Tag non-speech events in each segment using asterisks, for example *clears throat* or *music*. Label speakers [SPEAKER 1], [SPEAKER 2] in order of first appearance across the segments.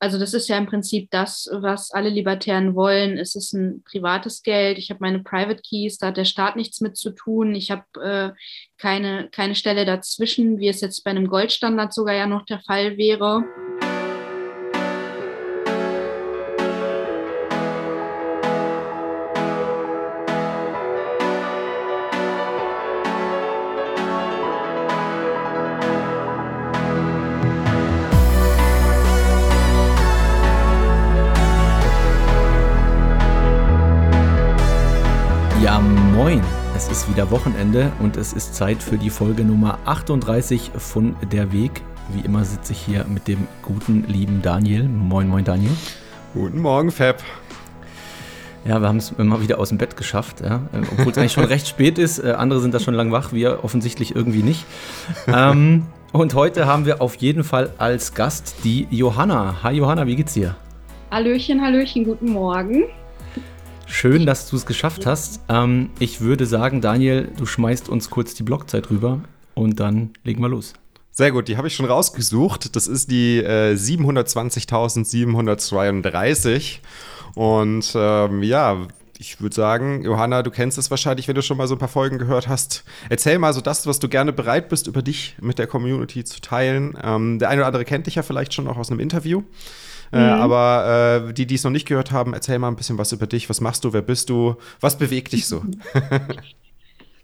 [SPEAKER 1] Also das ist ja im Prinzip das, was alle Libertären wollen. Es ist ein privates Geld. Ich habe meine Private Keys, da hat der Staat nichts mit zu tun. Ich habe äh, keine, keine Stelle dazwischen, wie es jetzt bei einem Goldstandard sogar ja noch der Fall wäre.
[SPEAKER 2] Ist wieder Wochenende und es ist Zeit für die Folge Nummer 38 von Der Weg. Wie immer sitze ich hier mit dem guten, lieben Daniel. Moin, moin, Daniel.
[SPEAKER 3] Guten Morgen, Fab.
[SPEAKER 2] Ja, wir haben es immer wieder aus dem Bett geschafft, ja? Äh, obwohl es eigentlich schon recht spät ist. Äh, andere sind da schon lang wach, wir offensichtlich irgendwie nicht. Ähm, und heute haben wir auf jeden Fall als Gast die Johanna. Hi Johanna, wie geht's dir?
[SPEAKER 1] Hallöchen, Hallöchen, guten Morgen.
[SPEAKER 2] Schön, dass du es geschafft hast. Ähm, ich würde sagen, Daniel, du schmeißt uns kurz die Blockzeit rüber und dann legen wir los.
[SPEAKER 3] Sehr gut, die habe ich schon rausgesucht. Das ist die äh, 720.732. Und ähm, ja, ich würde sagen, Johanna, du kennst es wahrscheinlich, wenn du schon mal so ein paar Folgen gehört hast. Erzähl mal so das, was du gerne bereit bist, über dich mit der Community zu teilen. Ähm, der eine oder andere kennt dich ja vielleicht schon auch aus einem Interview. Äh, mhm. aber äh, die, die es noch nicht gehört haben, erzähl mal ein bisschen was über dich. Was machst du? Wer bist du? Was bewegt dich so? *laughs* *laughs*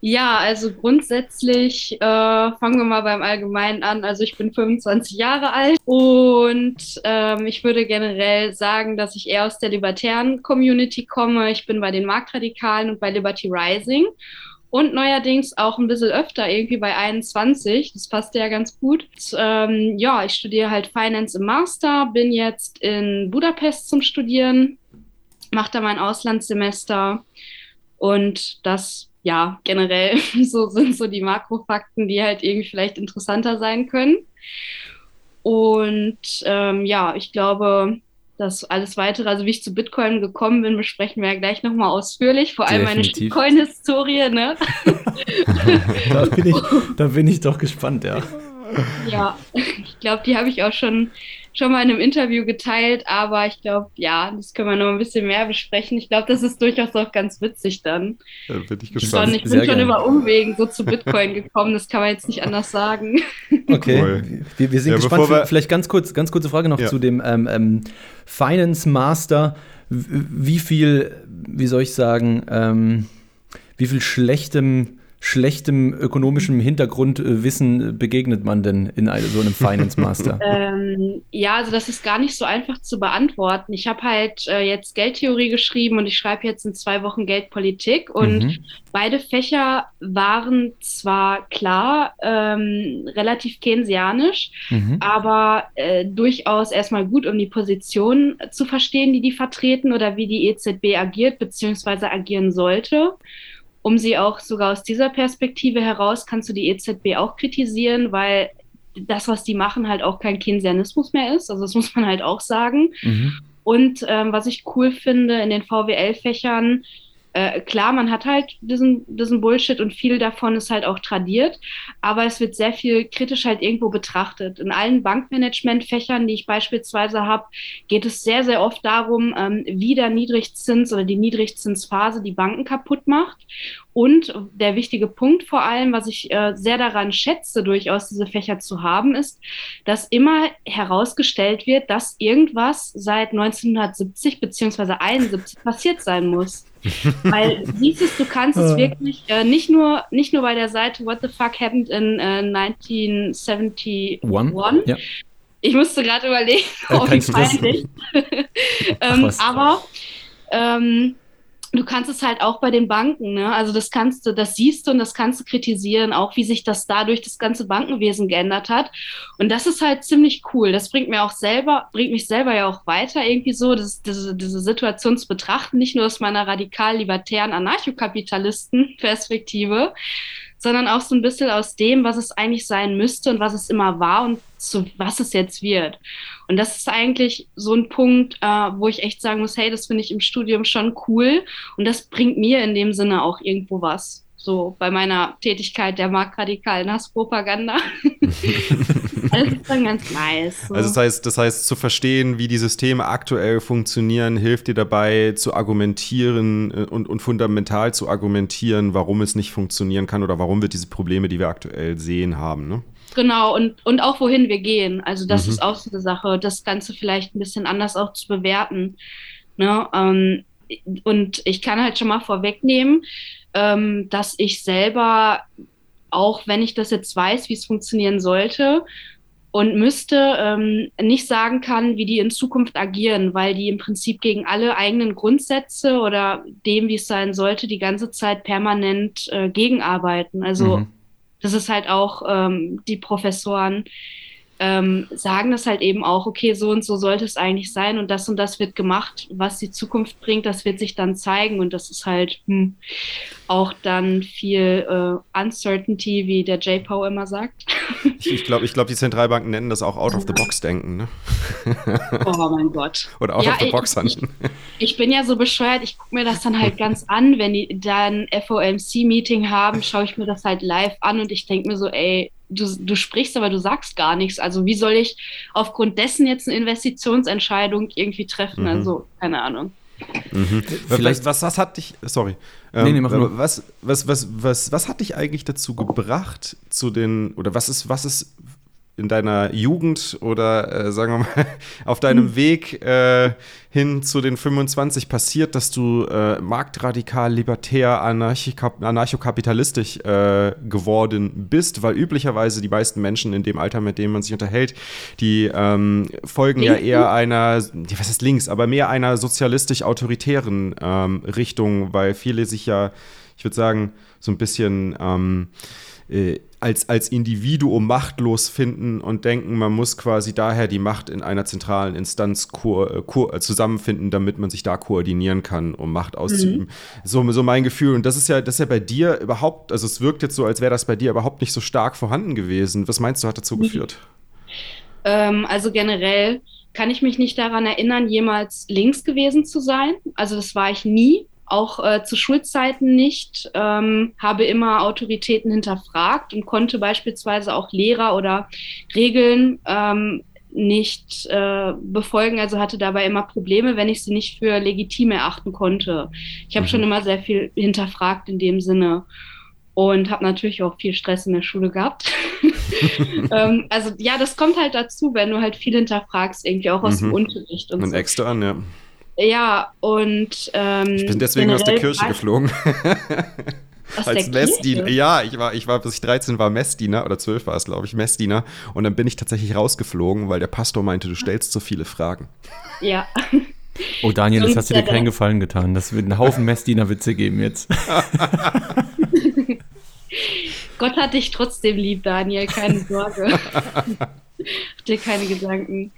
[SPEAKER 1] Ja, also grundsätzlich äh, fangen wir mal beim Allgemeinen an. Also ich bin 25 Jahre alt und ähm, ich würde generell sagen, dass ich eher aus der libertären Community komme. Ich bin bei den Marktradikalen und bei Liberty Rising und neuerdings auch ein bisschen öfter irgendwie bei 21. Das passt ja ganz gut. Ähm, ja, ich studiere halt Finance im Master, bin jetzt in Budapest zum Studieren, mache da mein Auslandssemester und das ja, generell *laughs* so sind so die Makrofakten, die halt irgendwie vielleicht interessanter sein können. Und ähm, ja, ich glaube, das alles weitere, also wie ich zu Bitcoin gekommen bin, besprechen wir ja gleich nochmal ausführlich. Vor allem Definitiv. meine Bitcoin-Historie, ne? *laughs*
[SPEAKER 2] da, bin ich, da bin ich doch gespannt, ja.
[SPEAKER 1] Ja, ich glaube, die habe ich auch schon schon mal in einem Interview geteilt, aber ich glaube, ja, das können wir noch ein bisschen mehr besprechen. Ich glaube, das ist durchaus auch ganz witzig dann.
[SPEAKER 3] Ja, bin ich gespannt.
[SPEAKER 1] Schon, ich bin Sehr schon gerne. über Umwegen so zu Bitcoin gekommen, das kann man jetzt nicht anders sagen.
[SPEAKER 2] Okay, cool. wir, wir, sind ja, gespannt. Wir Vielleicht ganz kurz, ganz kurze Frage noch ja. zu dem ähm, ähm, Finance Master. Wie viel, wie soll ich sagen, ähm, wie viel schlechtem schlechtem ökonomischem Hintergrundwissen äh, begegnet man denn in so einem Finance Master? *laughs*
[SPEAKER 1] ähm, ja, also das ist gar nicht so einfach zu beantworten. Ich habe halt äh, jetzt Geldtheorie geschrieben und ich schreibe jetzt in zwei Wochen Geldpolitik und mhm. beide Fächer waren zwar klar ähm, relativ keynesianisch, mhm. aber äh, durchaus erstmal gut, um die Position zu verstehen, die die vertreten oder wie die EZB agiert bzw. agieren sollte um sie auch sogar aus dieser Perspektive heraus kannst du die EZB auch kritisieren, weil das, was die machen, halt auch kein Keynesianismus mehr ist. Also das muss man halt auch sagen. Mhm. Und ähm, was ich cool finde in den VWL-Fächern, äh, klar, man hat halt diesen, diesen Bullshit und viel davon ist halt auch tradiert, aber es wird sehr viel kritisch halt irgendwo betrachtet. In allen Bankmanagement-Fächern, die ich beispielsweise habe, geht es sehr, sehr oft darum, ähm, wie der Niedrigzins oder die Niedrigzinsphase die Banken kaputt macht. Und der wichtige Punkt vor allem, was ich äh, sehr daran schätze, durchaus diese Fächer zu haben, ist, dass immer herausgestellt wird, dass irgendwas seit 1970 beziehungsweise 71 passiert sein muss. *laughs* Weil siehst es, du kannst es wirklich äh, nicht, nur, nicht nur bei der Seite What the fuck happened in äh, 1971. One? Ja. Ich musste gerade überlegen, äh, oh, wie peinlich. ähm, aber ähm, du kannst es halt auch bei den Banken, ne? Also das kannst du, das siehst du und das kannst du kritisieren, auch wie sich das dadurch das ganze Bankenwesen geändert hat. Und das ist halt ziemlich cool. Das bringt mir auch selber, bringt mich selber ja auch weiter irgendwie so, das, diese, diese Situation zu betrachten, nicht nur aus meiner radikal-libertären Anarchokapitalisten-Perspektive, sondern auch so ein bisschen aus dem, was es eigentlich sein müsste und was es immer war und zu was es jetzt wird. Und das ist eigentlich so ein Punkt, äh, wo ich echt sagen muss, hey, das finde ich im Studium schon cool und das bringt mir in dem Sinne auch irgendwo was. So bei meiner Tätigkeit der marktradikalen Hasspropaganda. *laughs* das ist dann ganz nice.
[SPEAKER 3] So. Also das heißt, das heißt, zu verstehen, wie die Systeme aktuell funktionieren, hilft dir dabei zu argumentieren äh, und, und fundamental zu argumentieren, warum es nicht funktionieren kann oder warum wir diese Probleme, die wir aktuell sehen, haben. Ne?
[SPEAKER 1] Genau, und, und auch wohin wir gehen. Also das mhm. ist auch so eine Sache, das Ganze vielleicht ein bisschen anders auch zu bewerten. Ne? Ähm, und ich kann halt schon mal vorwegnehmen, ähm, dass ich selber, auch wenn ich das jetzt weiß, wie es funktionieren sollte und müsste, ähm, nicht sagen kann, wie die in Zukunft agieren, weil die im Prinzip gegen alle eigenen Grundsätze oder dem, wie es sein sollte, die ganze Zeit permanent äh, gegenarbeiten. Also mhm. das ist halt auch ähm, die Professoren ähm, sagen das halt eben auch, okay, so und so sollte es eigentlich sein und das und das wird gemacht. Was die Zukunft bringt, das wird sich dann zeigen und das ist halt hm, auch dann viel äh, Uncertainty, wie der J-Pow immer sagt. *laughs*
[SPEAKER 3] Ich, ich glaube, ich glaub, die Zentralbanken nennen das auch Out-of-the-Box-Denken. Ne?
[SPEAKER 1] Oh mein Gott. *laughs*
[SPEAKER 3] Oder Out-of-the-Box
[SPEAKER 1] ich, ich, *laughs* ich, bin ja so bescheuert, ich gucke mir das dann halt ganz an, wenn die dann FOMC-Meeting haben, schaue ich mir das halt live an und ich denke mir so, ey, du, du sprichst, aber du sagst gar nichts. Also wie soll ich aufgrund dessen jetzt eine Investitionsentscheidung irgendwie treffen? Mhm. Also keine Ahnung.
[SPEAKER 3] Mhm. Vielleicht, was, was hat dich, sorry, ähm, nee, nee, mach nur. Was, was, was, was, was hat dich eigentlich dazu gebracht, zu den, oder was ist, was ist in deiner Jugend oder äh, sagen wir mal *laughs* auf deinem mhm. Weg äh, hin zu den 25 passiert, dass du äh, marktradikal, libertär, anarchokapitalistisch äh, geworden bist, weil üblicherweise die meisten Menschen in dem Alter, mit dem man sich unterhält, die ähm, folgen links? ja eher einer, was ist links, aber mehr einer sozialistisch-autoritären ähm, Richtung, weil viele sich ja, ich würde sagen, so ein bisschen ähm, äh, als, als Individuum machtlos finden und denken, man muss quasi daher die Macht in einer zentralen Instanz äh, äh, zusammenfinden, damit man sich da koordinieren kann, um Macht auszuüben. Mhm. So, so mein Gefühl. Und das ist ja, das ist ja bei dir überhaupt, also es wirkt jetzt so, als wäre das bei dir überhaupt nicht so stark vorhanden gewesen. Was meinst du, hat dazu geführt?
[SPEAKER 1] Ähm, also generell kann ich mich nicht daran erinnern, jemals links gewesen zu sein. Also das war ich nie auch äh, zu Schulzeiten nicht, ähm, habe immer Autoritäten hinterfragt und konnte beispielsweise auch Lehrer oder Regeln ähm, nicht äh, befolgen, also hatte dabei immer Probleme, wenn ich sie nicht für legitim erachten konnte. Ich habe mhm. schon immer sehr viel hinterfragt in dem Sinne und habe natürlich auch viel Stress in der Schule gehabt. *laughs* ähm, also ja, das kommt halt dazu, wenn du halt viel hinterfragst, irgendwie auch aus mhm. dem Unterricht
[SPEAKER 3] und, und so. extern, ja.
[SPEAKER 1] Ja, und. Ähm,
[SPEAKER 3] ich bin deswegen aus der Kirche geflogen. *laughs* Aus als Messdiener. Ja, ich war, ich war, bis ich 13 war, Messdiener oder 12 war es, glaube ich, Messdiener. Und dann bin ich tatsächlich rausgeflogen, weil der Pastor meinte, du stellst zu viele Fragen.
[SPEAKER 1] Ja. *laughs*
[SPEAKER 2] Oh, Daniel, das hast du dir keinen Gefallen getan. Das wird einen Haufen Messdiener-Witze geben jetzt. *laughs*
[SPEAKER 1] Gott hat dich trotzdem lieb, Daniel, keine Sorge. Mach dir keine Gedanken.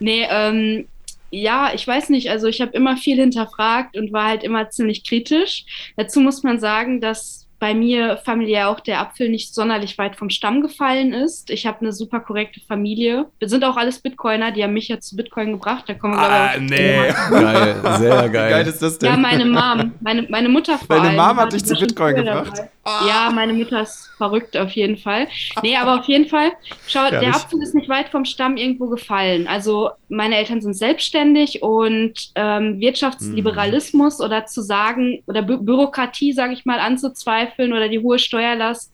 [SPEAKER 1] Nee, ähm, ja, ich weiß nicht, also ich habe immer viel hinterfragt und war halt immer ziemlich kritisch. Dazu muss man sagen, dass bei mir familiär auch der Apfel nicht sonderlich weit vom Stamm gefallen ist. Ich habe eine super korrekte Familie. Wir sind auch alles Bitcoiner, die haben mich ja zu Bitcoin gebracht. Da kommen wir,
[SPEAKER 3] ah, nee. geil, sehr *laughs* geil. Wie geil
[SPEAKER 1] ist das denn? Ja, meine Mom, meine, meine Mutter
[SPEAKER 3] vor Deine Mom hat dich zu Bitcoin gebracht?
[SPEAKER 1] Ah. Ja, meine Mutter ist verrückt auf jeden Fall. Nee, aber auf jeden Fall, schau, der Apfel ist nicht weit vom Stamm irgendwo gefallen. Also meine Eltern sind selbstständig und ähm, Wirtschaftsliberalismus hm. oder zu sagen, oder Bü Bürokratie, sage ich mal, anzuzweifeln, Kartoffeln oder die hohe Steuerlast,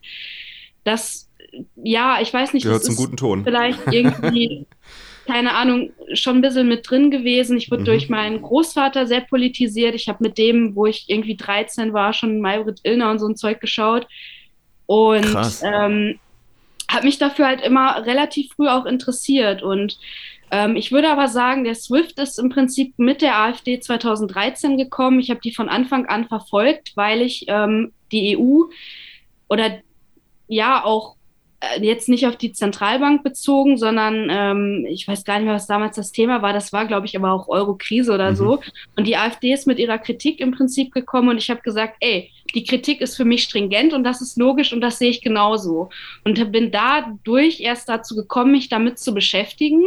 [SPEAKER 1] das, ja, ich weiß nicht,
[SPEAKER 3] gehört zum guten Ton.
[SPEAKER 1] Vielleicht *laughs* irgendwie, keine Ahnung, schon ein bisschen mit drin gewesen. Ich wurde mhm. durch meinen Großvater sehr politisiert. Ich habe mit dem, wo ich irgendwie 13 war, schon Maybrit Illner und so ein Zeug geschaut. Und ähm, habe mich dafür halt immer relativ früh auch interessiert. Und ähm, ich würde aber sagen, der SWIFT ist im Prinzip mit der AfD 2013 gekommen. Ich habe die von Anfang an verfolgt, weil ich ähm, die EU oder ja auch äh, jetzt nicht auf die Zentralbank bezogen, sondern ähm, ich weiß gar nicht mehr, was damals das Thema war. Das war, glaube ich, aber auch Euro-Krise oder mhm. so. Und die AfD ist mit ihrer Kritik im Prinzip gekommen und ich habe gesagt, ey, die Kritik ist für mich stringent und das ist logisch und das sehe ich genauso. Und bin dadurch erst dazu gekommen, mich damit zu beschäftigen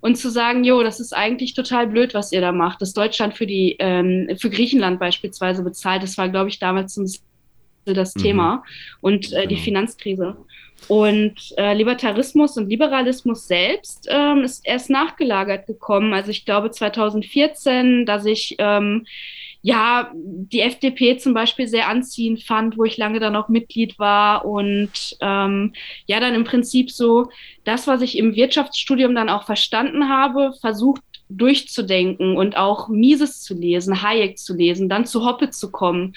[SPEAKER 1] und zu sagen, jo, das ist eigentlich total blöd, was ihr da macht, dass Deutschland für die ähm, für Griechenland beispielsweise bezahlt. Das war, glaube ich, damals ein das mhm. Thema und äh, die genau. Finanzkrise. Und äh, Libertarismus und Liberalismus selbst ähm, ist erst nachgelagert gekommen. Also ich glaube 2014, dass ich ähm, ja die FDP zum Beispiel sehr anziehend fand, wo ich lange dann auch Mitglied war und ähm, ja dann im Prinzip so das, was ich im Wirtschaftsstudium dann auch verstanden habe, versucht durchzudenken und auch Mises zu lesen, Hayek zu lesen, dann zu Hoppe zu kommen,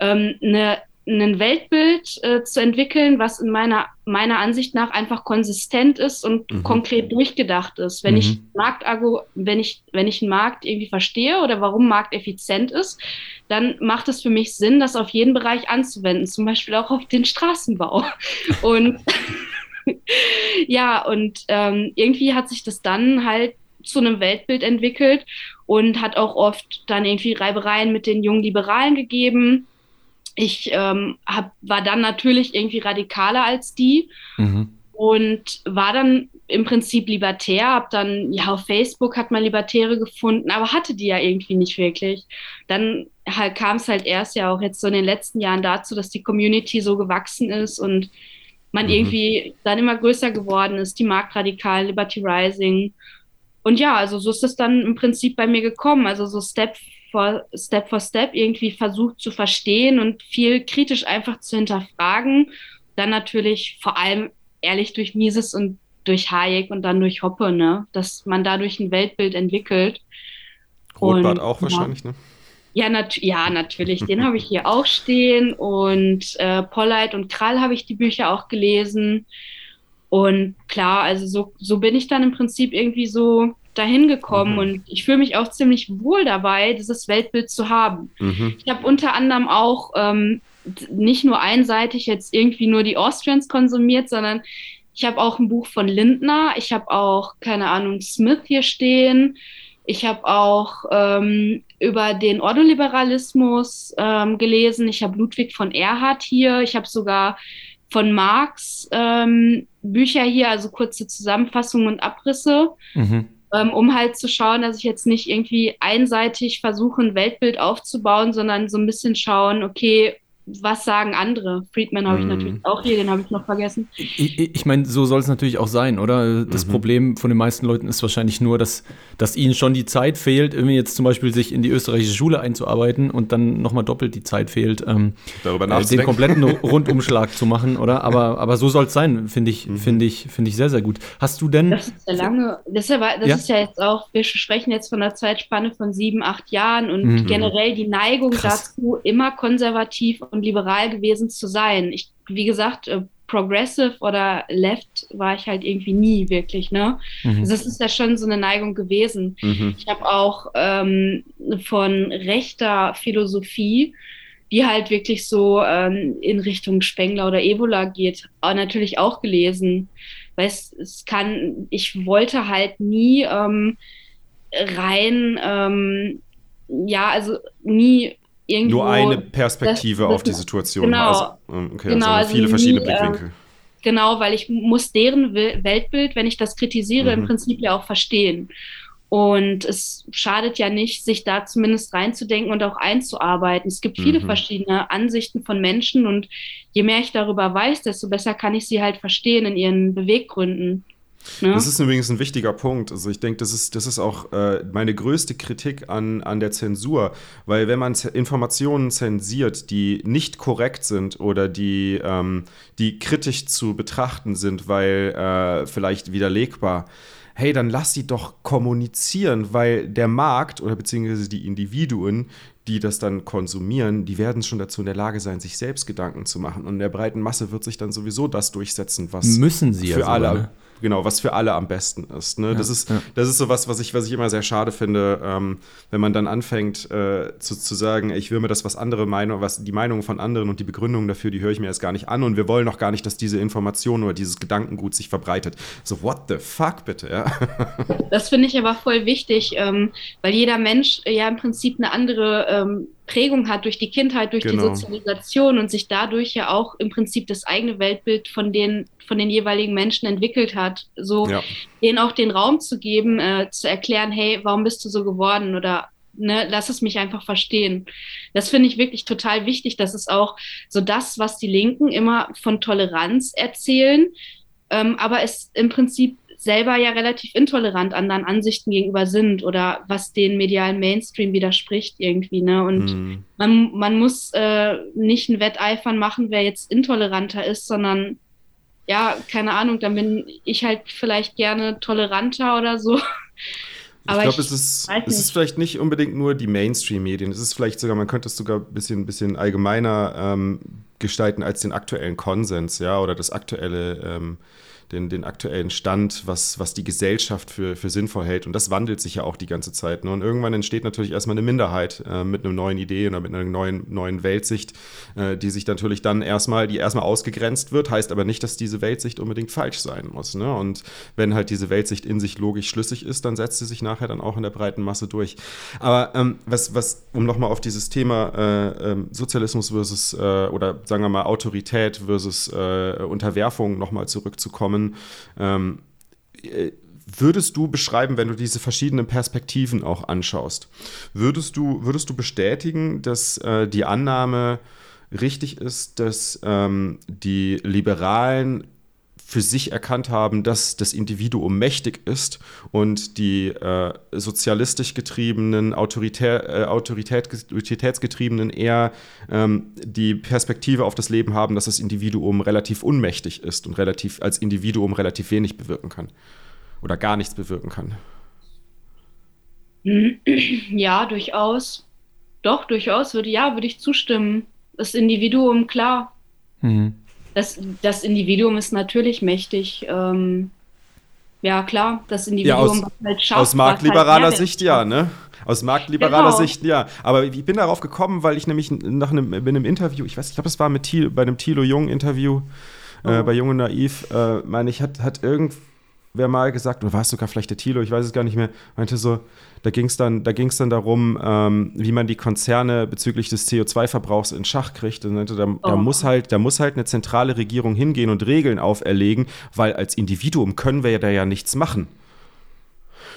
[SPEAKER 1] ähm, eine ein Weltbild äh, zu entwickeln, was in meiner, meiner Ansicht nach einfach konsistent ist und mhm. konkret durchgedacht ist. Wenn mhm. ich Marktargu wenn ich, wenn ich einen Markt irgendwie verstehe oder warum Markt effizient ist, dann macht es für mich Sinn, das auf jeden Bereich anzuwenden, zum Beispiel auch auf den Straßenbau. *laughs* und *laughs* ja, und ähm, irgendwie hat sich das dann halt zu einem Weltbild entwickelt und hat auch oft dann irgendwie Reibereien mit den jungen Liberalen gegeben ich ähm, hab, war dann natürlich irgendwie radikaler als die mhm. und war dann im Prinzip libertär, habe dann, ja, auf Facebook hat man Libertäre gefunden, aber hatte die ja irgendwie nicht wirklich. Dann halt, kam es halt erst ja auch jetzt so in den letzten Jahren dazu, dass die Community so gewachsen ist und man mhm. irgendwie dann immer größer geworden ist, die Marktradikalen, Liberty Rising. Und ja, also so ist es dann im Prinzip bei mir gekommen. Also so Step for, Step for Step irgendwie versucht zu verstehen und viel kritisch einfach zu hinterfragen. Dann natürlich vor allem ehrlich durch Mises und durch Hayek und dann durch Hoppe, ne? dass man dadurch ein Weltbild entwickelt.
[SPEAKER 3] Rotbart und, auch wahrscheinlich,
[SPEAKER 1] ja.
[SPEAKER 3] ne?
[SPEAKER 1] Ja, nat ja, natürlich. Den habe ich hier auch stehen. Und äh, Polleit und Krall habe ich die Bücher auch gelesen. Und klar, also so, so bin ich dann im Prinzip irgendwie so dahin gekommen mhm. und ich fühle mich auch ziemlich wohl dabei, dieses Weltbild zu haben. Mhm. Ich habe unter anderem auch ähm, nicht nur einseitig jetzt irgendwie nur die Austrians konsumiert, sondern ich habe auch ein Buch von Lindner, ich habe auch, keine Ahnung, Smith hier stehen. Ich habe auch ähm, über den Ordoliberalismus ähm, gelesen. Ich habe Ludwig von Erhard hier. Ich habe sogar von Marx ähm, Bücher hier, also kurze Zusammenfassungen und Abrisse. Mhm ähm, um halt zu schauen, dass ich jetzt nicht irgendwie einseitig versuche, ein Weltbild aufzubauen, sondern so ein bisschen schauen, okay, was sagen andere? Friedman habe ich mm. natürlich auch hier, den habe ich noch vergessen.
[SPEAKER 2] Ich, ich meine, so soll es natürlich auch sein, oder? Das mhm. Problem von den meisten Leuten ist wahrscheinlich nur, dass, dass ihnen schon die Zeit fehlt, irgendwie jetzt zum Beispiel sich in die österreichische Schule einzuarbeiten und dann nochmal doppelt die Zeit fehlt, ähm, Darüber äh, den kompletten Rundumschlag zu machen, oder? Aber, aber so soll es sein, finde ich, mhm. finde ich, finde ich sehr, sehr gut. Hast du denn.
[SPEAKER 1] Das ist ja lange, das ist ja, das ja? ist ja jetzt auch, wir sprechen jetzt von einer Zeitspanne von sieben, acht Jahren und mhm. generell die Neigung Krass. dazu, immer konservativ und und liberal gewesen zu sein. Ich, wie gesagt, äh, progressive oder left war ich halt irgendwie nie wirklich, ne? Mhm. Also das ist ja schon so eine Neigung gewesen. Mhm. Ich habe auch ähm, von rechter Philosophie, die halt wirklich so ähm, in Richtung Spengler oder Evola geht, auch natürlich auch gelesen. Weil es, es kann, ich wollte halt nie ähm, rein, ähm, ja, also nie irgendwo.
[SPEAKER 3] Nur eine Perspektive das, das, auf die Situation.
[SPEAKER 1] Genau.
[SPEAKER 3] Also,
[SPEAKER 1] ähm, okay, genau, also viele verschiedene nie, ähm, Blickwinkel. genau, weil ich muss deren Weltbild, wenn ich das kritisiere, mhm. im Prinzip ja auch verstehen. Und es schadet ja nicht, sich da zumindest reinzudenken und auch einzuarbeiten. Es gibt viele mhm. verschiedene Ansichten von Menschen und je mehr ich darüber weiß, desto besser kann ich sie halt verstehen in ihren Beweggründen.
[SPEAKER 3] Ja. Das ist übrigens ein wichtiger Punkt. Also ich denke, das ist, das ist auch äh, meine größte Kritik an, an der Zensur, weil wenn man Informationen zensiert, die nicht korrekt sind oder die, ähm, die kritisch zu betrachten sind, weil äh, vielleicht widerlegbar, hey, dann lass sie doch kommunizieren, weil der Markt oder beziehungsweise die Individuen, die das dann konsumieren, die werden schon dazu in der Lage sein, sich selbst Gedanken zu machen. Und in der breiten Masse wird sich dann sowieso das durchsetzen, was
[SPEAKER 2] müssen sie
[SPEAKER 3] für ja alle. Ne? Genau, was für alle am besten ist. Ne? Ja, das ist, ja. das ist so was, was ich, was ich immer sehr schade finde, ähm, wenn man dann anfängt äh, zu, zu sagen, ich will mir das, was andere Meinung, was die Meinungen von anderen und die Begründungen dafür, die höre ich mir erst gar nicht an und wir wollen auch gar nicht, dass diese Information oder dieses Gedankengut sich verbreitet. So, what the fuck, bitte, ja.
[SPEAKER 1] Das finde ich aber voll wichtig, ähm, weil jeder Mensch ja im Prinzip eine andere ähm, Prägung hat durch die Kindheit, durch genau. die Sozialisation und sich dadurch ja auch im Prinzip das eigene Weltbild von den, von den jeweiligen Menschen entwickelt hat. So ja. denen auch den Raum zu geben, äh, zu erklären, hey, warum bist du so geworden oder ne, lass es mich einfach verstehen. Das finde ich wirklich total wichtig. Das ist auch so das, was die Linken immer von Toleranz erzählen, ähm, aber es im Prinzip selber ja relativ intolerant anderen Ansichten gegenüber sind oder was den medialen Mainstream widerspricht irgendwie. Ne? Und mm. man, man muss äh, nicht ein Wetteifern machen, wer jetzt intoleranter ist, sondern ja, keine Ahnung, dann bin ich halt vielleicht gerne toleranter oder so. *laughs*
[SPEAKER 3] Aber ich glaube, es, ist, es ist vielleicht nicht unbedingt nur die Mainstream-Medien. Es ist vielleicht sogar, man könnte es sogar ein bisschen, bisschen allgemeiner ähm, gestalten als den aktuellen Konsens, ja, oder das aktuelle ähm, den, den aktuellen Stand, was, was die Gesellschaft für, für sinnvoll hält. Und das wandelt sich ja auch die ganze Zeit. Ne? Und irgendwann entsteht natürlich erstmal eine Minderheit äh, mit einer neuen Idee oder mit einer neuen, neuen Weltsicht, äh, die sich natürlich dann erstmal, die erstmal ausgegrenzt wird, heißt aber nicht, dass diese Weltsicht unbedingt falsch sein muss. Ne? Und wenn halt diese Weltsicht in sich logisch schlüssig ist, dann setzt sie sich nachher dann auch in der breiten Masse durch. Aber ähm, was, was, um nochmal auf dieses Thema äh, ähm, Sozialismus versus äh, oder sagen wir mal Autorität versus äh, Unterwerfung nochmal zurückzukommen, Namen. Ähm, äh, würdest du beschreiben, wenn du diese verschiedenen Perspektiven auch anschaust, würdest du, würdest du bestätigen, dass äh, die Annahme richtig ist, dass ähm, die Liberalen für sich erkannt haben, dass das Individuum mächtig ist und die äh, sozialistisch getriebenen, autoritär, äh, Autorität, autoritätsgetriebenen eher ähm, die Perspektive auf das Leben haben, dass das Individuum relativ unmächtig ist und relativ als Individuum relativ wenig bewirken kann oder gar nichts bewirken kann. *clears throat*
[SPEAKER 1] Ja, durchaus. Doch, durchaus würde ja, würde ich zustimmen. Das Individuum, klar. Mhm das, das Individuum ist natürlich mächtig. Ähm, ja, klar, das Individuum
[SPEAKER 3] ja, aus, halt schafft. Aus marktliberaler halt Sicht ja, ne? Aus marktliberaler genau. Sicht, ja. Aber ich bin darauf gekommen, weil ich nämlich nach einem, in einem Interview, ich weiß, ich glaube, es war mit Thiel, bei einem Thilo Jung-Interview, äh, oh. äh, bei Jung und Naiv, äh, meine ich, hat, hat irgendwer mal gesagt, oder war es sogar vielleicht der Thilo, ich weiß es gar nicht mehr, meinte so, da ging es dann, da dann darum, ähm, wie man die Konzerne bezüglich des CO2-Verbrauchs in Schach kriegt. Und da, da, oh. muss halt, da muss halt eine zentrale Regierung hingehen und Regeln auferlegen, weil als Individuum können wir ja da ja nichts machen.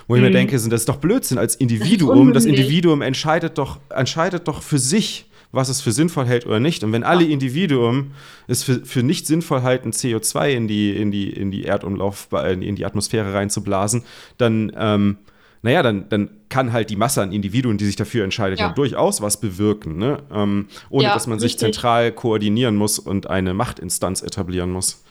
[SPEAKER 3] Wo ich mir mhm. denke, das ist doch Blödsinn. Als Individuum, das, das Individuum entscheidet doch, entscheidet doch für sich, was es für sinnvoll hält oder nicht. Und wenn alle Individuen es für, für nicht sinnvoll halten, CO2 in die, in die, in die Erdumlauf, in die Atmosphäre reinzublasen, dann ähm, naja, dann, dann kann halt die Masse an Individuen, die sich dafür entscheidet, ja. durchaus was bewirken, ne? Ähm, ohne ja, dass man richtig. sich zentral koordinieren muss und eine Machtinstanz etablieren muss.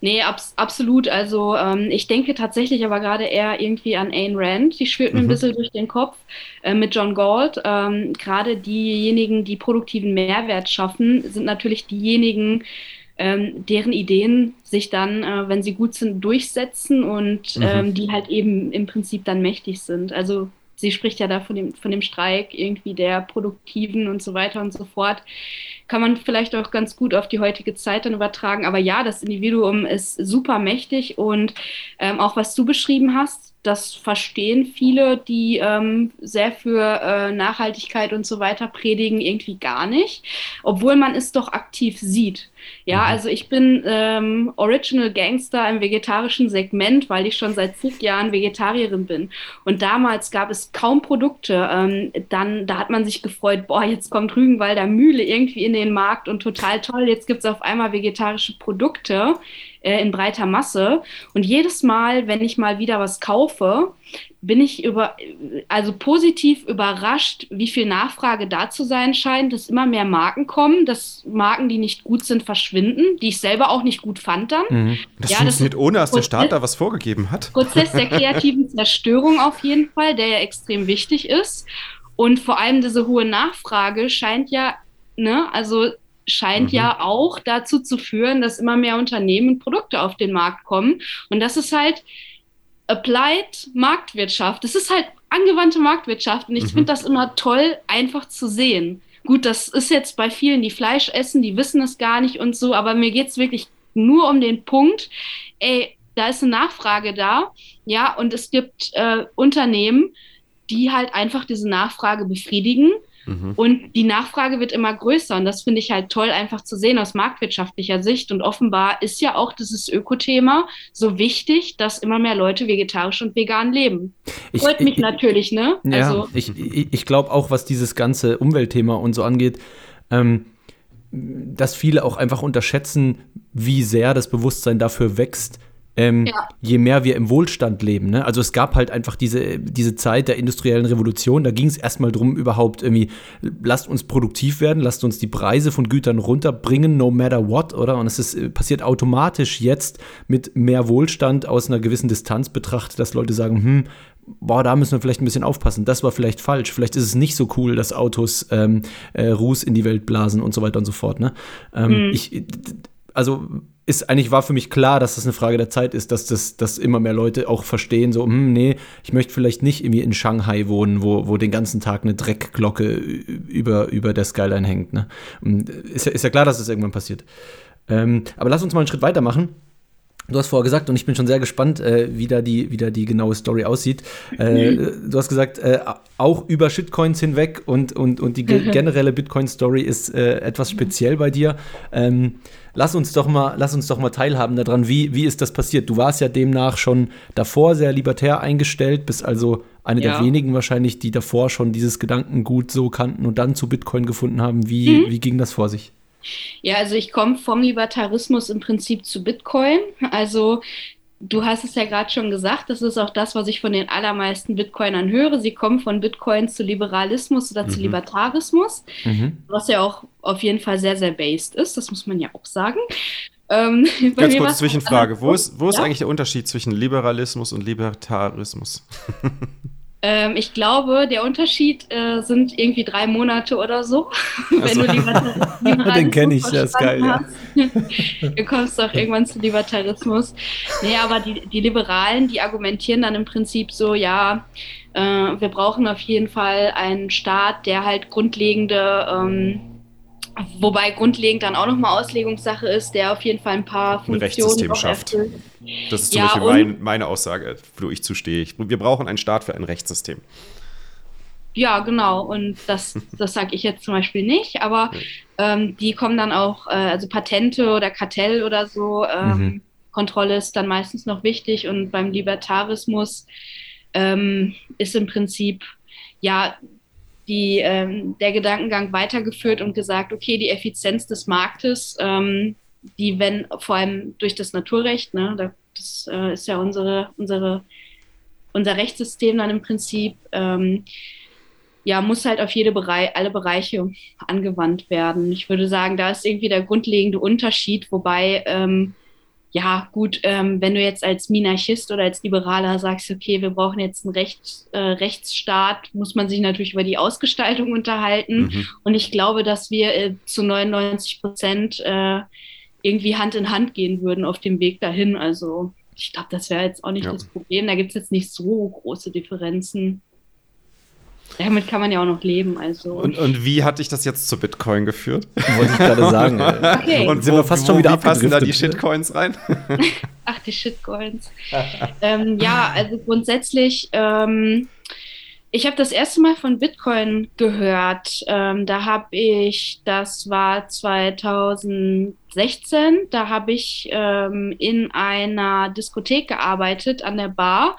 [SPEAKER 1] Nee, abs absolut. Also ähm, ich denke tatsächlich aber gerade eher irgendwie an Ayn Rand. Die schwirrt mir mhm. ein bisschen durch den Kopf äh, mit John Galt. Ähm, gerade diejenigen, die produktiven Mehrwert schaffen, sind natürlich diejenigen, ähm, deren Ideen sich dann, äh, wenn sie gut sind, durchsetzen und mhm. ähm, die halt eben im Prinzip dann mächtig sind. Also sie spricht ja da von dem, von dem Streik irgendwie der Produktiven und so weiter und so fort. Kann man vielleicht auch ganz gut auf die heutige Zeit dann übertragen. Aber ja, das Individuum ist super mächtig und ähm, auch was du beschrieben hast, das verstehen viele, die ähm, sehr für äh, Nachhaltigkeit und so weiter predigen, irgendwie gar nicht, obwohl man es doch aktiv sieht. Ja, mhm. also ich bin ähm, Original Gangster im vegetarischen Segment, weil ich schon seit zig Jahren Vegetarierin bin. Und damals gab es kaum Produkte. Ähm, dann, da hat man sich gefreut, boah, jetzt kommt Rügenwalder Mühle irgendwie in den Markt und total toll, jetzt gibt es auf einmal vegetarische Produkte äh, in breiter Masse. Und jedes Mal, wenn ich mal wieder was kaufe, bin ich über, also positiv überrascht, wie viel Nachfrage da zu sein scheint, dass immer mehr Marken kommen, dass Marken, die nicht gut sind, verschwinden, die ich selber auch nicht gut fand dann.
[SPEAKER 3] Mhm. Das ja, funktioniert das ohne, dass Prozess, der Staat da was vorgegeben hat.
[SPEAKER 1] Prozess der *laughs* kreativen Zerstörung auf jeden Fall, der ja extrem wichtig ist. Und vor allem diese hohe Nachfrage scheint ja, ne, also scheint mhm. ja auch dazu zu führen, dass immer mehr Unternehmen und Produkte auf den Markt kommen. Und das ist halt applied Marktwirtschaft. Das ist halt angewandte Marktwirtschaft. Und ich mhm. finde das immer toll, einfach zu sehen. Gut, das ist jetzt bei vielen, die Fleisch essen, die wissen es gar nicht und so, aber mir geht es wirklich nur um den Punkt, ey, da ist eine Nachfrage da, ja, und es gibt äh, Unternehmen, die halt einfach diese Nachfrage befriedigen Mhm. Und die Nachfrage wird immer größer. Und das finde ich halt toll, einfach zu sehen aus marktwirtschaftlicher Sicht. Und offenbar ist ja auch dieses Ökothema so wichtig, dass immer mehr Leute vegetarisch und vegan leben. Ich, Freut mich ich, natürlich, ne?
[SPEAKER 2] Ja, also, ich, ich glaube auch, was dieses ganze Umweltthema und so angeht, ähm, dass viele auch einfach unterschätzen, wie sehr das Bewusstsein dafür wächst, ähm, ja. je mehr wir im Wohlstand leben. Ne? Also es gab halt einfach diese, diese Zeit der industriellen Revolution, da ging es erstmal darum, überhaupt irgendwie, lasst uns produktiv werden, lasst uns die Preise von Gütern runterbringen, no matter what, oder? Und es ist, äh, passiert automatisch jetzt mit mehr Wohlstand aus einer gewissen Distanz betrachtet, dass Leute sagen, hm, boah, da müssen wir vielleicht ein bisschen aufpassen, das war vielleicht falsch, vielleicht ist es nicht so cool, dass Autos ähm, äh, Ruß in die Welt blasen und so weiter und so fort. Ne? Ähm, mhm. ich, also ist eigentlich war für mich klar, dass das eine Frage der Zeit ist, dass das dass immer mehr Leute auch verstehen, so, hm, nee, ich möchte vielleicht nicht irgendwie in Shanghai wohnen, wo, wo den ganzen Tag eine Dreckglocke über, über der Skyline hängt. Ne? Ist, ja, ist ja klar, dass das irgendwann passiert. Ähm, aber lass uns mal einen Schritt weitermachen. Du hast vorher gesagt, und ich bin schon sehr gespannt, äh, wie, da die, wie da die genaue Story aussieht. Äh, mhm. *laughs* Du hast gesagt, äh, auch über Shitcoins hinweg und, und, und die ge *laughs* generelle Bitcoin-Story ist äh, etwas speziell bei dir. Ähm, lass, uns doch mal, lass uns doch mal teilhaben daran, wie, wie ist das passiert? Du warst ja demnach schon davor sehr libertär eingestellt, bist also eine ja. der wenigen wahrscheinlich, die davor schon dieses Gedankengut so kannten und dann zu Bitcoin gefunden haben. Wie, mhm. wie ging das vor sich?
[SPEAKER 1] Ja, also ich komme vom Libertarismus im Prinzip zu Bitcoin. Also du hast es ja gerade schon gesagt, das ist auch das, was ich von den allermeisten Bitcoinern höre. Sie kommen von Bitcoin zu Liberalismus oder mhm. zu Libertarismus, mhm. was ja auch auf jeden Fall sehr, sehr based ist, das muss man ja auch sagen.
[SPEAKER 3] Ähm, *laughs* Ganz kurze Zwischenfrage. Wo *laughs* ist, wo ist ja? eigentlich der Unterschied zwischen Liberalismus und Libertarismus? *laughs*
[SPEAKER 1] Ähm, ich glaube, der Unterschied äh, sind irgendwie drei Monate oder so. *laughs* Wenn
[SPEAKER 2] also. du Libertarismus Den kenne ich, das ist geil. Ja. *laughs*
[SPEAKER 1] du kommst doch irgendwann zu Libertarismus. Nee, aber die, die Liberalen, die argumentieren dann im Prinzip so, ja, äh, wir brauchen auf jeden Fall einen Staat, der halt grundlegende ähm, Wobei grundlegend dann auch nochmal Auslegungssache ist, der auf jeden Fall ein paar Funktionen ein
[SPEAKER 3] Rechtssystem schafft. Das ist zum ja, Beispiel mein, meine Aussage, wo ich zustehe. Wir brauchen einen Staat für ein Rechtssystem.
[SPEAKER 1] Ja, genau. Und das, *laughs* das sage ich jetzt zum Beispiel nicht, aber ähm, die kommen dann auch, äh, also Patente oder Kartell oder so, ähm, mhm. Kontrolle ist dann meistens noch wichtig und beim Libertarismus ähm, ist im Prinzip ja die, ähm, der Gedankengang weitergeführt und gesagt, okay, die Effizienz des Marktes, ähm, die, wenn vor allem durch das Naturrecht, ne, das äh, ist ja unsere, unsere, unser Rechtssystem dann im Prinzip, ähm, ja, muss halt auf jede Bereich, alle Bereiche angewandt werden. Ich würde sagen, da ist irgendwie der grundlegende Unterschied, wobei ähm, ja, gut, ähm, wenn du jetzt als Minarchist oder als Liberaler sagst, okay, wir brauchen jetzt einen Recht, äh, Rechtsstaat, muss man sich natürlich über die Ausgestaltung unterhalten. Mhm. Und ich glaube, dass wir äh, zu 99 Prozent äh, irgendwie Hand in Hand gehen würden auf dem Weg dahin. Also ich glaube, das wäre jetzt auch nicht ja. das Problem. Da gibt es jetzt nicht so große Differenzen. Damit kann man ja auch noch leben. Also.
[SPEAKER 3] Und, und wie hat dich das jetzt zu Bitcoin geführt?
[SPEAKER 2] Wollte ich gerade sagen. *laughs* okay. Und sind wo, wir fast wo, schon wieder
[SPEAKER 3] wie passen da die Shitcoins rein? *laughs*
[SPEAKER 1] Ach, die Shitcoins. ähm, ja, also grundsätzlich, ähm, ich habe das erste Mal von Bitcoin gehört. Ähm, da habe ich, das war 2016, da habe ich ähm, in einer Diskothek gearbeitet an der Bar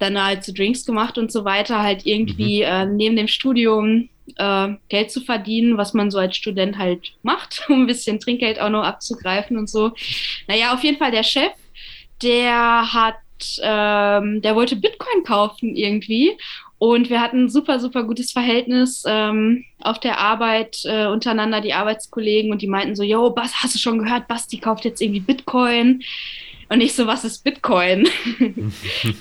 [SPEAKER 1] dann halt so Drinks gemacht und so weiter, halt irgendwie mhm. äh, neben dem Studium äh, Geld zu verdienen, was man so als Student halt macht, *laughs* um ein bisschen Trinkgeld auch noch abzugreifen und so. Naja, auf jeden Fall der Chef, der hat, ähm, der wollte Bitcoin kaufen irgendwie und wir hatten ein super, super gutes Verhältnis ähm, auf der Arbeit äh, untereinander, die Arbeitskollegen, und die meinten so, yo, Bas, hast du schon gehört, Basti kauft jetzt irgendwie Bitcoin. Und ich so, was ist Bitcoin? *laughs*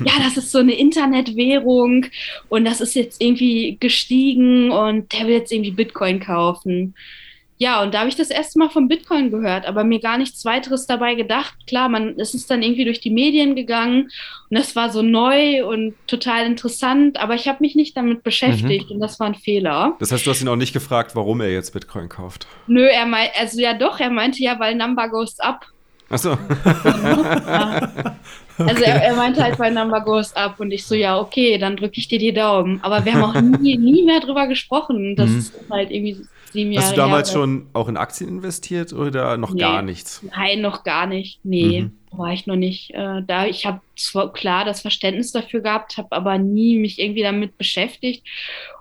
[SPEAKER 1] ja, das ist so eine Internetwährung und das ist jetzt irgendwie gestiegen und der will jetzt irgendwie Bitcoin kaufen. Ja, und da habe ich das erste Mal von Bitcoin gehört, aber mir gar nichts weiteres dabei gedacht. Klar, man, es ist dann irgendwie durch die Medien gegangen und das war so neu und total interessant, aber ich habe mich nicht damit beschäftigt mhm. und das war ein Fehler.
[SPEAKER 3] Das heißt, du hast ihn auch nicht gefragt, warum er jetzt Bitcoin kauft?
[SPEAKER 1] Nö, er meint, also ja doch, er meinte ja, weil Number goes up
[SPEAKER 3] Achso. *laughs*
[SPEAKER 1] Also er, er, meinte halt, mein Number goes up und ich so, ja, okay, dann drücke ich dir die Daumen. Aber wir haben auch nie, nie mehr drüber gesprochen. Das mhm. ist halt irgendwie sieben Jahre
[SPEAKER 3] Hast du damals her, schon auch in Aktien investiert oder noch nee, gar nichts?
[SPEAKER 1] Nein, noch gar nicht. Nee, mhm. war ich noch nicht. Äh, da ich habe zwar klar das Verständnis dafür gehabt, habe aber nie mich irgendwie damit beschäftigt.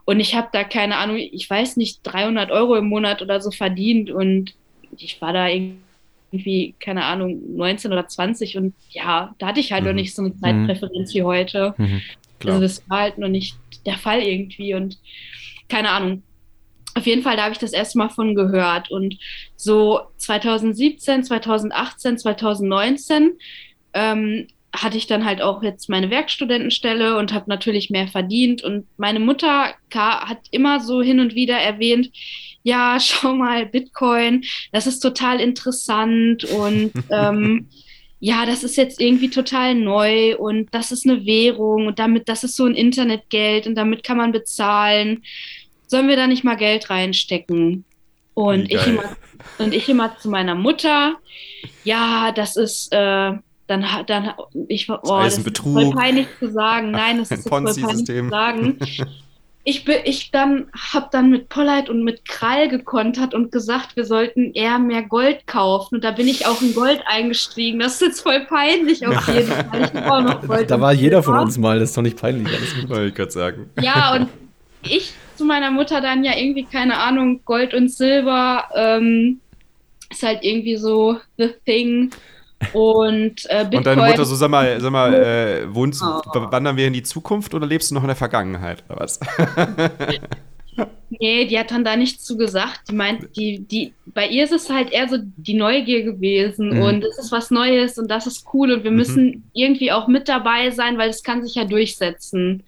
[SPEAKER 1] Und ich habe da keine Ahnung, ich weiß nicht, 300 Euro im Monat oder so verdient und ich war da irgendwie irgendwie, keine Ahnung, 19 oder 20 und ja, da hatte ich halt mhm. noch nicht so eine mhm. Zeitpräferenz mhm. wie heute. Mhm. Also das war halt noch nicht der Fall irgendwie und keine Ahnung. Auf jeden Fall, da habe ich das erste Mal von gehört. Und so 2017, 2018, 2019 ähm, hatte ich dann halt auch jetzt meine Werkstudentenstelle und habe natürlich mehr verdient. Und meine Mutter hat immer so hin und wieder erwähnt, ja, *laughs* schau mal, Bitcoin, das ist total interessant und *laughs* ähm, ja, das ist jetzt irgendwie total neu und das ist eine Währung und damit, das ist so ein Internetgeld und damit kann man bezahlen. Sollen wir da nicht mal Geld reinstecken? Und ich, immer, und ich immer zu meiner Mutter, ja, das ist, äh, dann, dann, ich, oh, das, ist voll peinlich zu sagen. Nein, das ist voll peinlich zu sagen. ich, ich dann habe dann mit Polleit und mit Krall gekontert und gesagt, wir sollten eher mehr Gold kaufen. Und da bin ich auch in Gold eingestiegen. Das ist jetzt voll peinlich auf *laughs* jeden Fall. Ich
[SPEAKER 2] auch noch Gold da war jeder von uns mal, das ist doch nicht peinlich.
[SPEAKER 3] Alles Wollte ich gerade sagen.
[SPEAKER 1] Ja, und ich zu meiner Mutter dann ja irgendwie, keine Ahnung, Gold und Silber ähm, ist halt irgendwie so the thing. Und, äh,
[SPEAKER 3] Bitcoin. Und deine Mutter so, sag mal, sag mal äh, wohnst, oh. wandern wir in die Zukunft oder lebst du noch in der Vergangenheit oder was? *laughs*
[SPEAKER 1] nee, die hat dann da nichts zu gesagt. Die meint, die, die, bei ihr ist es halt eher so die Neugier gewesen mhm. und es ist was Neues und das ist cool und wir mhm. müssen irgendwie auch mit dabei sein, weil es kann sich ja durchsetzen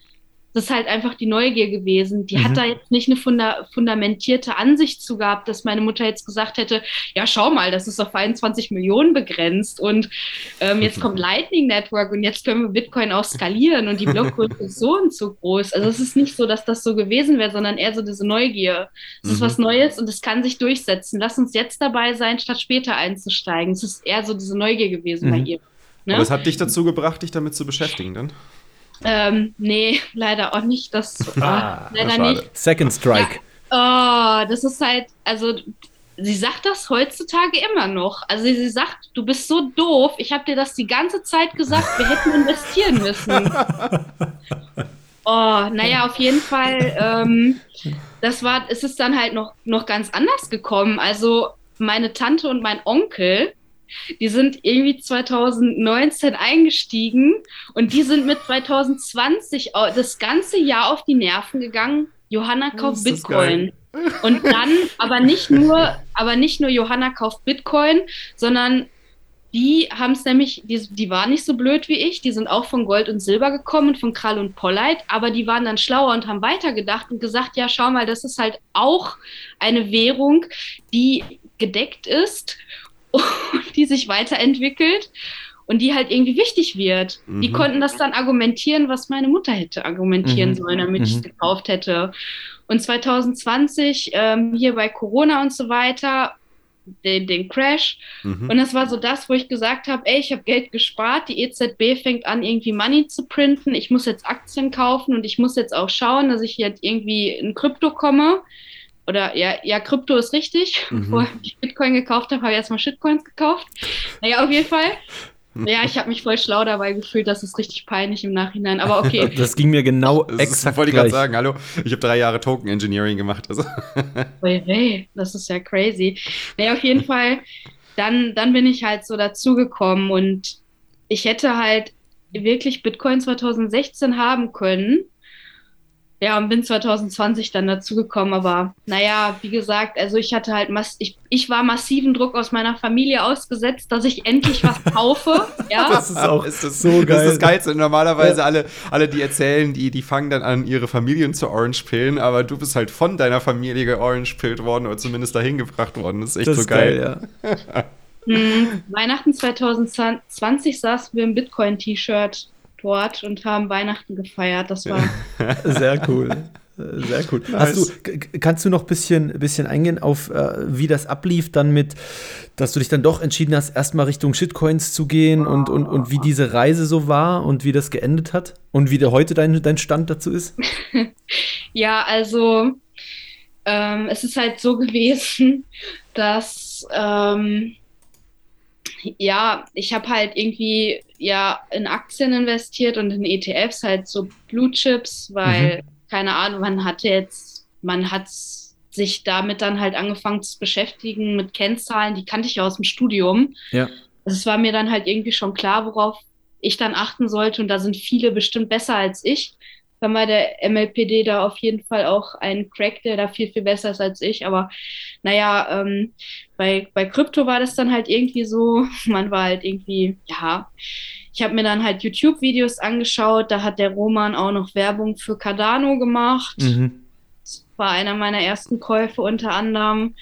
[SPEAKER 1] das ist halt einfach die Neugier gewesen. Die mhm. hat da jetzt nicht eine funda fundamentierte Ansicht zu gehabt, dass meine Mutter jetzt gesagt hätte, ja, schau mal, das ist auf 21 Millionen begrenzt und ähm, jetzt kommt *laughs* Lightning Network und jetzt können wir Bitcoin auch skalieren und die Blockgröße ist so und so groß. Also es ist nicht so, dass das so gewesen wäre, sondern eher so diese Neugier. Es mhm. ist was Neues und es kann sich durchsetzen. Lass uns jetzt dabei sein, statt später einzusteigen. Es ist eher so diese Neugier gewesen mhm. bei ihr.
[SPEAKER 3] Ne? Aber was hat dich dazu gebracht, dich damit zu beschäftigen dann?
[SPEAKER 1] Ähm, nee, leider auch nicht. Das ah, leider nicht.
[SPEAKER 2] Second Strike.
[SPEAKER 1] Ja. Oh, das ist halt, also sie sagt das heutzutage immer noch. Also sie sagt, du bist so doof. Ich habe dir das die ganze Zeit gesagt. Wir hätten investieren müssen. *laughs* Oh, naja, auf jeden Fall. Ähm, das war, es ist dann halt noch, noch ganz anders gekommen. Also meine Tante und mein Onkel, die sind irgendwie 2019 eingestiegen und die sind mit 2020 das ganze Jahr auf die Nerven gegangen. Johanna kauft Bitcoin. *laughs* Und dann, aber nicht nur, aber nicht nur Johanna kauft Bitcoin, sondern die haben es nämlich, die, die waren nicht so blöd wie ich, die sind auch von Gold und Silber gekommen, von Krall und Polleit, aber die waren dann schlauer und haben weitergedacht und gesagt, ja, schau mal, das ist halt auch eine Währung, die gedeckt ist *laughs* die sich weiterentwickelt und die halt irgendwie wichtig wird. Mhm. Die konnten das dann argumentieren, was meine Mutter hätte argumentieren mhm. sollen, damit mhm. ich es gekauft hätte. Und 2020, ähm, hier bei Corona und so weiter, den, den Crash. Mhm. Und das war so das, wo ich gesagt habe, ey, ich habe Geld gespart, die EZB fängt an, irgendwie Money zu printen, ich muss jetzt Aktien kaufen und ich muss jetzt auch schauen, dass ich jetzt irgendwie in Krypto komme oder ja, ja, Krypto ist richtig. *laughs* Mhm. Bevor ich Bitcoin gekauft habe, habe ich erstmal Shitcoins gekauft. Naja, auf jeden Fall. Ja, ich habe mich voll schlau dabei gefühlt, das ist richtig peinlich im Nachhinein, aber okay. *laughs*
[SPEAKER 2] Das ging mir genau das exakt
[SPEAKER 3] Wollte ich gerade sagen, hallo, ich habe drei Jahre Token Engineering gemacht. Also. *laughs*
[SPEAKER 1] Das ist ja crazy. Naja, auf jeden Fall, dann, dann bin ich halt so dazugekommen und ich hätte halt wirklich Bitcoin 2016 haben können, ja, und bin 2020 dann dazugekommen, aber naja, wie gesagt, also ich hatte halt, mass ich, ich war massiven Druck aus meiner Familie ausgesetzt, dass ich endlich was kaufe. *laughs* ja.
[SPEAKER 3] Das ist auch ist das, so geil. Das ist das Geilste. Normalerweise ja. alle, alle, die erzählen, die, die fangen dann an, ihre Familien zu Orange-Pillen, aber du bist halt von deiner Familie georange-pillt worden oder zumindest dahin gebracht worden. Das ist echt das so geil. geil
[SPEAKER 1] ja. *laughs* hm, Weihnachten 2020 saßen wir im Bitcoin-T-Shirt dort und haben Weihnachten gefeiert. Das war *laughs*
[SPEAKER 2] sehr cool. Sehr cool. Nice. Du, kannst du noch ein bisschen, bisschen eingehen auf, äh, wie das ablief, dann mit, dass du dich dann doch entschieden hast, erstmal Richtung Shitcoins zu gehen und, und, und wie diese Reise so war und wie das geendet hat und wie der heute dein, dein Stand dazu ist? *laughs*
[SPEAKER 1] ja, also ähm, es ist halt so *laughs* gewesen, dass ähm, ja, ich habe halt irgendwie ja in Aktien investiert und in ETFs halt so Blue Chips, weil, mhm. keine Ahnung, man hatte jetzt, man hat sich damit dann halt angefangen zu beschäftigen mit Kennzahlen, die kannte ich aus dem Studium. Ja. Also es war mir dann halt irgendwie schon klar, worauf ich dann achten sollte und da sind viele bestimmt besser als ich dann war der MLPD da auf jeden Fall auch ein Crack, der da viel, viel besser ist als ich. Aber naja, ähm, bei, bei Krypto war das dann halt irgendwie so, *laughs* man war halt irgendwie, ja, ich habe mir dann halt YouTube-Videos angeschaut, da hat der Roman auch noch Werbung für Cardano gemacht. Mhm. Das war einer meiner ersten Käufe unter anderem.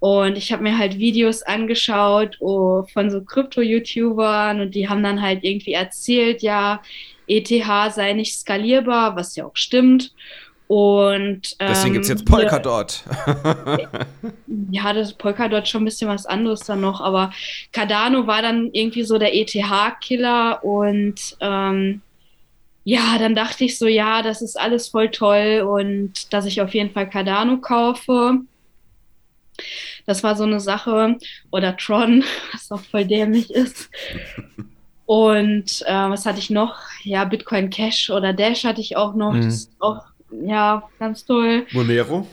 [SPEAKER 1] Und ich habe mir halt Videos angeschaut oh, von so Krypto-YouTubern und die haben dann halt irgendwie erzählt, ja, ETH sei nicht skalierbar, was ja auch stimmt. Und
[SPEAKER 3] ähm, deswegen gibt es jetzt Polkadot. *laughs*
[SPEAKER 1] ja, das Polkadot schon ein bisschen was anderes dann noch, aber Cardano war dann irgendwie so der ETH-Killer und ähm, ja, dann dachte ich so, ja, das ist alles voll toll und dass ich auf jeden Fall Cardano kaufe. Das war so eine Sache. Oder Tron, *laughs* was auch voll dämlich ist. *laughs* Und äh, was hatte ich noch? Ja, Bitcoin Cash oder Dash hatte ich auch noch. Mhm. Das ist auch, ja, ganz toll.
[SPEAKER 3] Monero?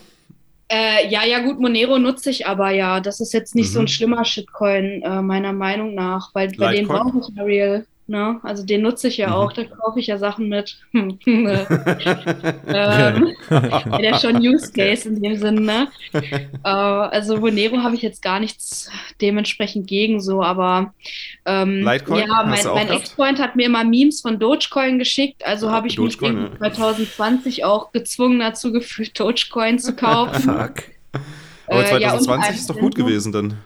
[SPEAKER 1] Äh, ja, ja, gut, Monero nutze ich aber ja. Das ist jetzt nicht mhm. so ein mhm. schlimmer Shitcoin, äh, meiner Meinung nach, weil bei dem brauche ich ja Real. Ne? Also den nutze ich ja mhm. auch, da kaufe ich ja Sachen mit. *laughs* ähm, *laughs* der *laughs* schon Use Case okay. in dem Sinne. Ne? Äh, also Monero habe ich jetzt gar nichts dementsprechend gegen so, aber ähm,
[SPEAKER 3] Litecoin?
[SPEAKER 1] ja, mein, mein Ex-Freund hat mir immer Memes von Dogecoin geschickt, also habe ich Dogecoin, mich ja. 2020 auch gezwungen dazu gefühlt, Dogecoin zu kaufen.
[SPEAKER 3] Fuck. Aber 2020 äh, ja, ist doch gut gewesen dann.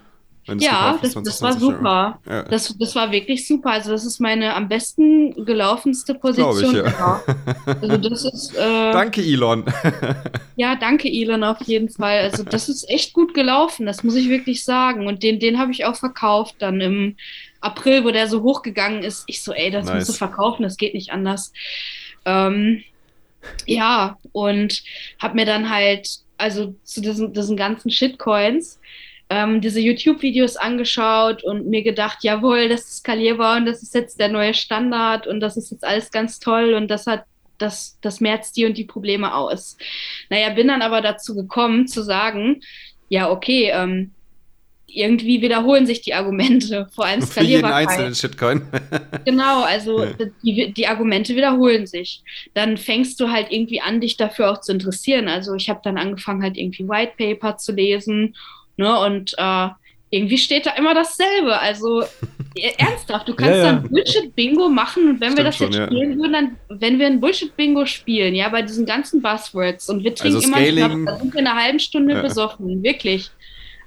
[SPEAKER 1] Ja, das, das war super. Ja. Das, das war wirklich super. Also das ist meine am besten gelaufenste Position. Ich, ja.
[SPEAKER 3] Also das *laughs* ist, äh, danke, Elon. *laughs*
[SPEAKER 1] ja, danke, Elon, auf jeden Fall. Also das ist echt gut gelaufen, das muss ich wirklich sagen. Und den, den habe ich auch verkauft dann im April, wo der so hochgegangen ist. Ich so, ey, das nice. musst du verkaufen, das geht nicht anders. Ähm, ja, und habe mir dann halt, also zu diesen, diesen ganzen Shitcoins, ähm, diese YouTube-Videos angeschaut und mir gedacht, jawohl, das ist skalierbar und das ist jetzt der neue Standard und das ist jetzt alles ganz toll und das hat das, das merzt die und die Probleme aus. Naja, bin dann aber dazu gekommen zu sagen, ja, okay, ähm, irgendwie wiederholen sich die Argumente, vor allem Skalierbarkeit.
[SPEAKER 3] Für jeden einzelnen Shitcoin. *laughs*
[SPEAKER 1] genau, also die, die Argumente wiederholen sich. Dann fängst du halt irgendwie an, dich dafür auch zu interessieren. Also ich habe dann angefangen, halt irgendwie White Paper zu lesen Ne? Und äh, irgendwie steht da immer dasselbe. Also *laughs* e, ernsthaft, du kannst ja, ja. dann Bullshit-Bingo machen und wenn Stimmt wir das jetzt schon, spielen ja. würden, dann, wenn wir ein Bullshit-Bingo spielen, ja, bei diesen ganzen Buzzwords und wir trinken also immer, Scaling, da sind wir in einer halben Stunde besoffen, wirklich.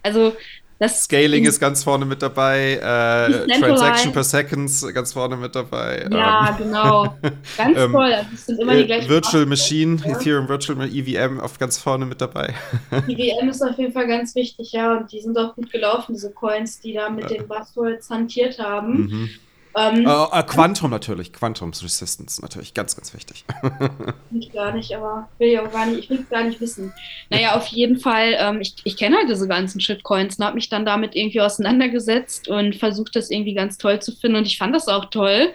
[SPEAKER 1] Also
[SPEAKER 3] das Scaling ist ganz vorne mit dabei, äh, Transaction per Seconds ganz vorne mit dabei.
[SPEAKER 1] Ja, ähm, genau. *laughs* Ganz ähm, toll. Also sind immer die äh, gleichen
[SPEAKER 3] Virtual Machine, ja. Ethereum Virtual EVM oft ganz vorne mit dabei. *laughs*
[SPEAKER 1] EVM ist auf jeden Fall ganz wichtig, ja, und die sind auch gut gelaufen, diese Coins, die da mit ja. den Buzzwords hantiert haben. Mhm.
[SPEAKER 3] Ähm, äh, äh, Quantum natürlich, Quantum Resistance natürlich, ganz, ganz wichtig. *laughs*
[SPEAKER 1] ich gar nicht, aber will ich auch gar nicht, ich will es gar nicht wissen. Naja, auf jeden Fall, ähm, ich, ich kenne halt diese ganzen Shitcoins und habe mich dann damit irgendwie auseinandergesetzt und versucht, das irgendwie ganz toll zu finden und ich fand das auch toll.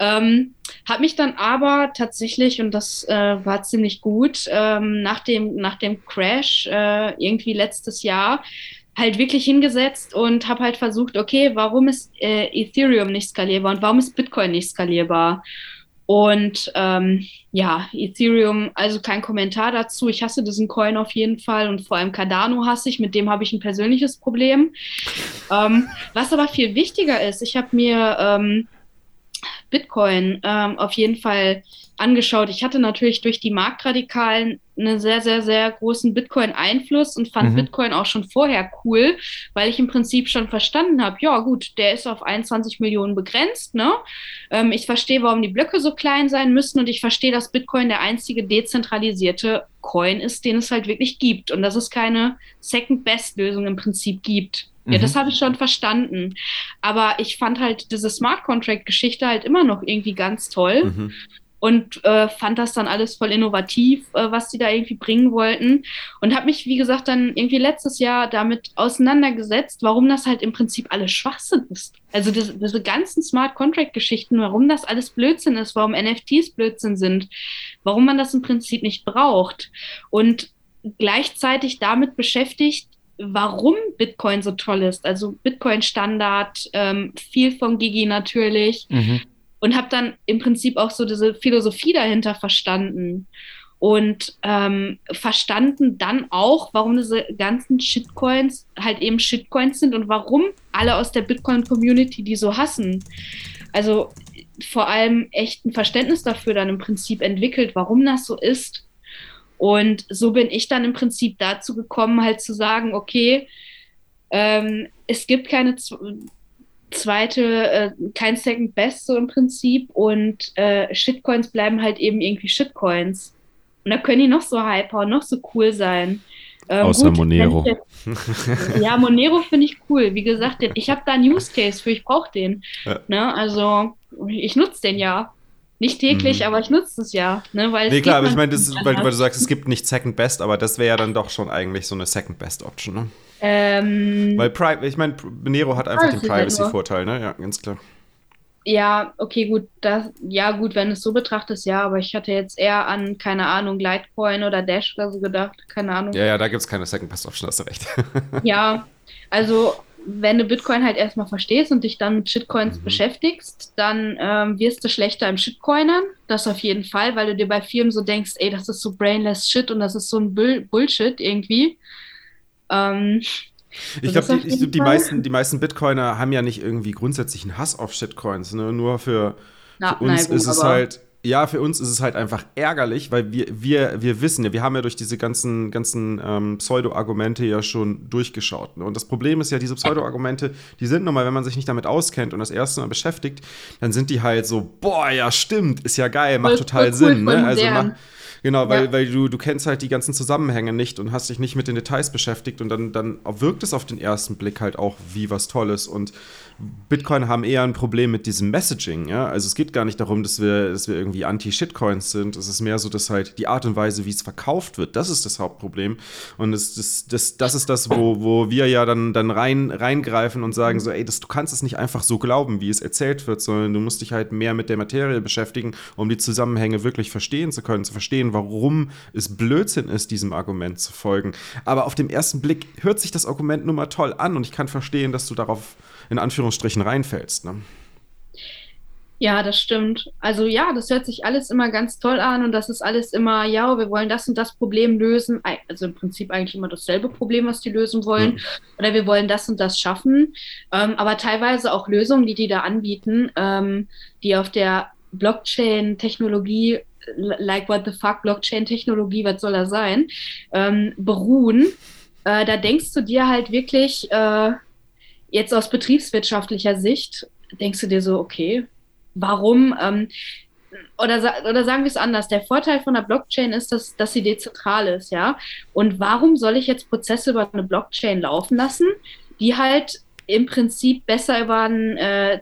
[SPEAKER 1] Ähm, habe mich dann aber tatsächlich, und das äh, war ziemlich gut, ähm, nach, dem, nach dem Crash äh, irgendwie letztes Jahr halt wirklich hingesetzt und habe halt versucht, okay, warum ist äh, Ethereum nicht skalierbar und warum ist Bitcoin nicht skalierbar? Und ähm, ja, Ethereum, also kein Kommentar dazu. Ich hasse diesen Coin auf jeden Fall und vor allem Cardano hasse ich, mit dem habe ich ein persönliches Problem. Ähm, was aber viel wichtiger ist, ich habe mir ähm, Bitcoin ähm, auf jeden Fall angeschaut. Ich hatte natürlich durch die Marktradikalen einen sehr, sehr, sehr großen Bitcoin-Einfluss und fand mhm. Bitcoin auch schon vorher cool, weil ich im Prinzip schon verstanden habe, ja gut, der ist auf 21 Millionen begrenzt. Ne? Ähm, ich verstehe, warum die Blöcke so klein sein müssen und ich verstehe, dass Bitcoin der einzige dezentralisierte Coin ist, den es halt wirklich gibt und dass es keine Second-Best-Lösung im Prinzip gibt. Ja, das mhm. habe ich schon verstanden. Aber ich fand halt diese Smart Contract-Geschichte halt immer noch irgendwie ganz toll. Mhm und äh, fand das dann alles voll innovativ, äh, was die da irgendwie bringen wollten. Und habe mich, wie gesagt, dann irgendwie letztes Jahr damit auseinandergesetzt, warum das halt im Prinzip alles Schwachsinn ist. Also diese, diese ganzen Smart Contract-Geschichten, warum das alles Blödsinn ist, warum NFTs Blödsinn sind, warum man das im Prinzip nicht braucht. Und gleichzeitig damit beschäftigt, warum Bitcoin so toll ist. Also Bitcoin-Standard, ähm, viel von Gigi natürlich. Mhm und habe dann im Prinzip auch so diese Philosophie dahinter verstanden und ähm, verstanden dann auch, warum diese ganzen Shitcoins halt eben Shitcoins sind und warum alle aus der Bitcoin-Community die so hassen. Also vor allem echt ein Verständnis dafür dann im Prinzip entwickelt, warum das so ist. Und so bin ich dann im Prinzip dazu gekommen, halt zu sagen, okay, ähm, es gibt keine zweite, äh, kein Second Best so im Prinzip und äh, Shitcoins bleiben halt eben irgendwie Shitcoins. Und da können die noch so hyper und noch so cool sein.
[SPEAKER 3] Ähm, Außer gut, Monero.
[SPEAKER 1] Jetzt, ja, Monero finde ich cool. Wie gesagt, ich habe da einen Use Case für, ich brauche den. Ja. Ne? Also ich nutze den ja. Nicht täglich, mhm. aber ich nutze es ja. Ne? Weil
[SPEAKER 3] nee, klar, aber ich meine, weil, weil, du sagst, es gibt nicht Second Best, aber das wäre ja dann doch schon eigentlich so eine Second Best Option, ne? Ähm, Weil Pri ich meine, Nero hat einfach den Privacy-Vorteil, ne? Ja, ganz klar.
[SPEAKER 1] Ja, okay, gut, das, ja, gut, wenn du es so betrachtest, ja, aber ich hatte jetzt eher an, keine Ahnung, Litecoin oder Dash oder so gedacht, keine Ahnung.
[SPEAKER 3] Ja, ja, da gibt es keine Second Best Option, hast du recht. *laughs*
[SPEAKER 1] ja, also wenn du Bitcoin halt erstmal verstehst und dich dann mit Shitcoins mhm. beschäftigst, dann ähm, wirst du schlechter im Shitcoinern. Das auf jeden Fall, weil du dir bei Firmen so denkst, ey, das ist so brainless Shit und das ist so ein Bull Bullshit irgendwie. Ähm,
[SPEAKER 3] ich glaube, die, ich, die, meisten, die meisten Bitcoiner haben ja nicht irgendwie grundsätzlich einen Hass auf Shitcoins. Ne? Nur für, Na, für uns nein, ist es halt, ja, für uns ist es halt einfach ärgerlich, weil wir, wir, wir wissen ja, wir haben ja durch diese ganzen, ganzen ähm, Pseudo-Argumente ja schon durchgeschaut. Ne? Und das Problem ist ja, diese Pseudo-Argumente, die sind nun mal, wenn man sich nicht damit auskennt und das erste Mal beschäftigt, dann sind die halt so, boah, ja, stimmt, ist ja geil, macht total cool, Sinn. Ne? Also mach, Genau, weil, ja. weil du, du kennst halt die ganzen Zusammenhänge nicht und hast dich nicht mit den Details beschäftigt und dann, dann wirkt es auf den ersten Blick halt auch wie was Tolles. Und Bitcoin haben eher ein Problem mit diesem Messaging. Ja? Also es geht gar nicht darum, dass wir, dass wir irgendwie Anti-Shitcoins sind. Es ist mehr so, dass halt die Art und Weise, wie es verkauft wird, das ist das Hauptproblem. Und das, das, das, das ist das, wo, wo wir ja dann, dann rein, reingreifen und sagen so, ey, das, du kannst es nicht einfach so glauben, wie es erzählt wird, sondern du musst dich halt mehr mit der Materie beschäftigen, um die Zusammenhänge wirklich verstehen zu können, zu verstehen, warum es Blödsinn ist, diesem Argument zu folgen. Aber auf den ersten Blick hört sich das Argument nun mal toll an und ich kann verstehen, dass du darauf in Anführungsstrichen reinfällst. Ne?
[SPEAKER 1] Ja, das stimmt. Also ja, das hört sich alles immer ganz toll an und das ist alles immer, ja, wir wollen das und das Problem lösen. Also im Prinzip eigentlich immer dasselbe Problem, was die lösen wollen. Mhm. Oder wir wollen das und das schaffen. Ähm, aber teilweise auch Lösungen, die die da anbieten, ähm, die auf der Blockchain-Technologie, like what the fuck, Blockchain-Technologie, was soll er sein, ähm, beruhen. Äh, da denkst du dir halt wirklich, äh, jetzt aus betriebswirtschaftlicher Sicht denkst du dir so, okay, warum? Ähm, oder, oder sagen wir es anders, der Vorteil von der Blockchain ist, dass, dass sie dezentral ist, ja. Und warum soll ich jetzt Prozesse über eine Blockchain laufen lassen, die halt im Prinzip besser über ein äh,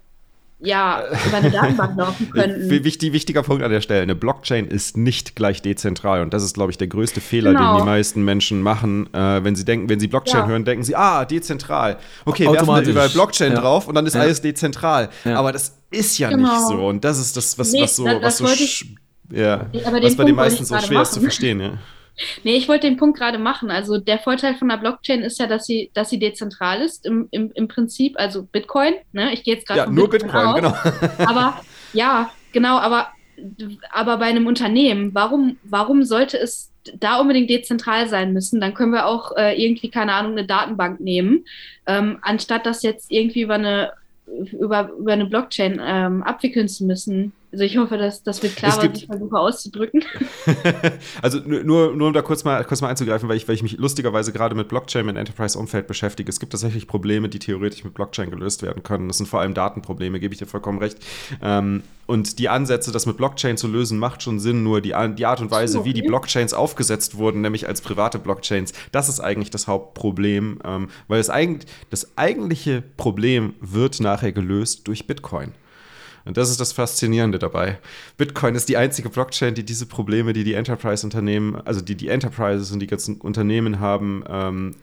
[SPEAKER 1] ja, über eine Datenbank laufen könnten.
[SPEAKER 3] Wichtig, wichtiger Punkt an der Stelle. Eine Blockchain ist nicht gleich dezentral. Und das ist, glaube ich, der größte Fehler, genau. den die meisten Menschen machen. Äh, wenn sie denken, wenn sie Blockchain ja. hören, denken sie, ah, dezentral. Okay, wir haben überall Blockchain ja. drauf und dann ist ja. alles dezentral. Aber das ist ja genau. nicht so. Und das ist das, was, nee, was so, was so ich, ja, was bei den meisten so schwer ist zu verstehen, ja.
[SPEAKER 1] Nee, ich wollte den Punkt gerade machen. Also der Vorteil von der Blockchain ist ja, dass sie, dass sie dezentral ist im, im, im Prinzip, also Bitcoin, ne? Ich gehe jetzt gerade.
[SPEAKER 3] Ja, nur Bitcoin, Bitcoin
[SPEAKER 1] genau. *laughs* aber ja, genau, aber, aber bei einem Unternehmen, warum, warum sollte es da unbedingt dezentral sein müssen? Dann können wir auch äh, irgendwie, keine Ahnung, eine Datenbank nehmen, ähm, anstatt das jetzt irgendwie über eine über, über eine Blockchain ähm, abwickeln zu müssen. Also ich hoffe, dass das wird klar, was ich versuche auszudrücken. *laughs* *laughs*
[SPEAKER 3] also nur, nur um da kurz mal, kurz mal einzugreifen, weil ich, weil ich mich lustigerweise gerade mit Blockchain im Enterprise-Umfeld beschäftige. Es gibt tatsächlich Probleme, die theoretisch mit Blockchain gelöst werden können. Das sind vor allem Datenprobleme, gebe ich dir vollkommen recht. Ähm, und die Ansätze, das mit Blockchain zu lösen, macht schon Sinn. Nur die, die Art und Weise, wie die Blockchains aufgesetzt wurden, nämlich als private Blockchains, das ist eigentlich das Hauptproblem. Ähm, weil es eigentlich, das eigentliche Problem wird nachher gelöst durch Bitcoin. Und das ist das Faszinierende dabei. Bitcoin ist die einzige Blockchain, die diese Probleme, die die Enterprise-Unternehmen, also die die Enterprises und die ganzen Unternehmen haben, ähm,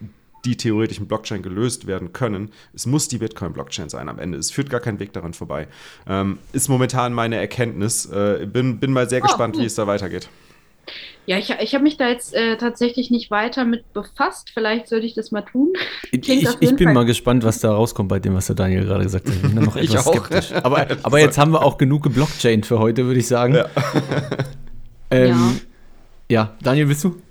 [SPEAKER 3] die theoretisch mit Blockchain gelöst werden können. Es muss die Bitcoin-Blockchain sein am Ende. Es führt gar kein Weg daran vorbei. Ähm, ist momentan meine Erkenntnis. Äh, bin, bin mal sehr oh, gespannt, wie es da weitergeht.
[SPEAKER 1] Ja, ich, ich habe mich da jetzt äh, tatsächlich nicht weiter mit befasst. Vielleicht sollte ich das mal tun.
[SPEAKER 2] ich, ich bin Fall. mal gespannt, was da rauskommt bei dem, was der Daniel gerade gesagt hat. Ich bin da noch *laughs* etwas skeptisch. Aber, aber jetzt haben wir auch genug geblockchain für heute, würde ich sagen. Ja. ähm, ja. ja, Daniel, willst du?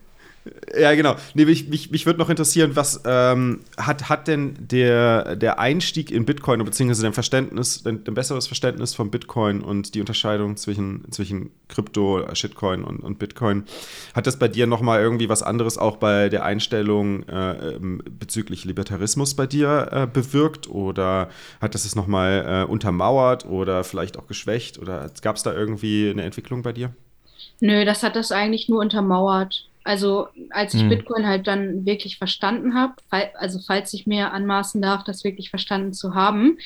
[SPEAKER 3] Ja, genau. Nee, mich, mich, mich würde noch interessieren, was ähm, hat, hat denn der, der Einstieg in Bitcoin, beziehungsweise dein Verständnis, dein, dein, besseres Verständnis von Bitcoin und die Unterscheidung zwischen, zwischen Krypto, Shitcoin und, und Bitcoin, hat das bei dir nochmal irgendwie was anderes auch bei der Einstellung äh, ähm, bezüglich Libertarismus bei dir äh, bewirkt? Oder hat das es nochmal äh, untermauert oder vielleicht auch geschwächt? Oder gab es da irgendwie eine Entwicklung bei dir?
[SPEAKER 1] Nö, das hat das eigentlich nur untermauert. Also als ich hm. Bitcoin halt dann wirklich verstanden habe, also falls ich mir anmaßen darf, das wirklich verstanden zu haben,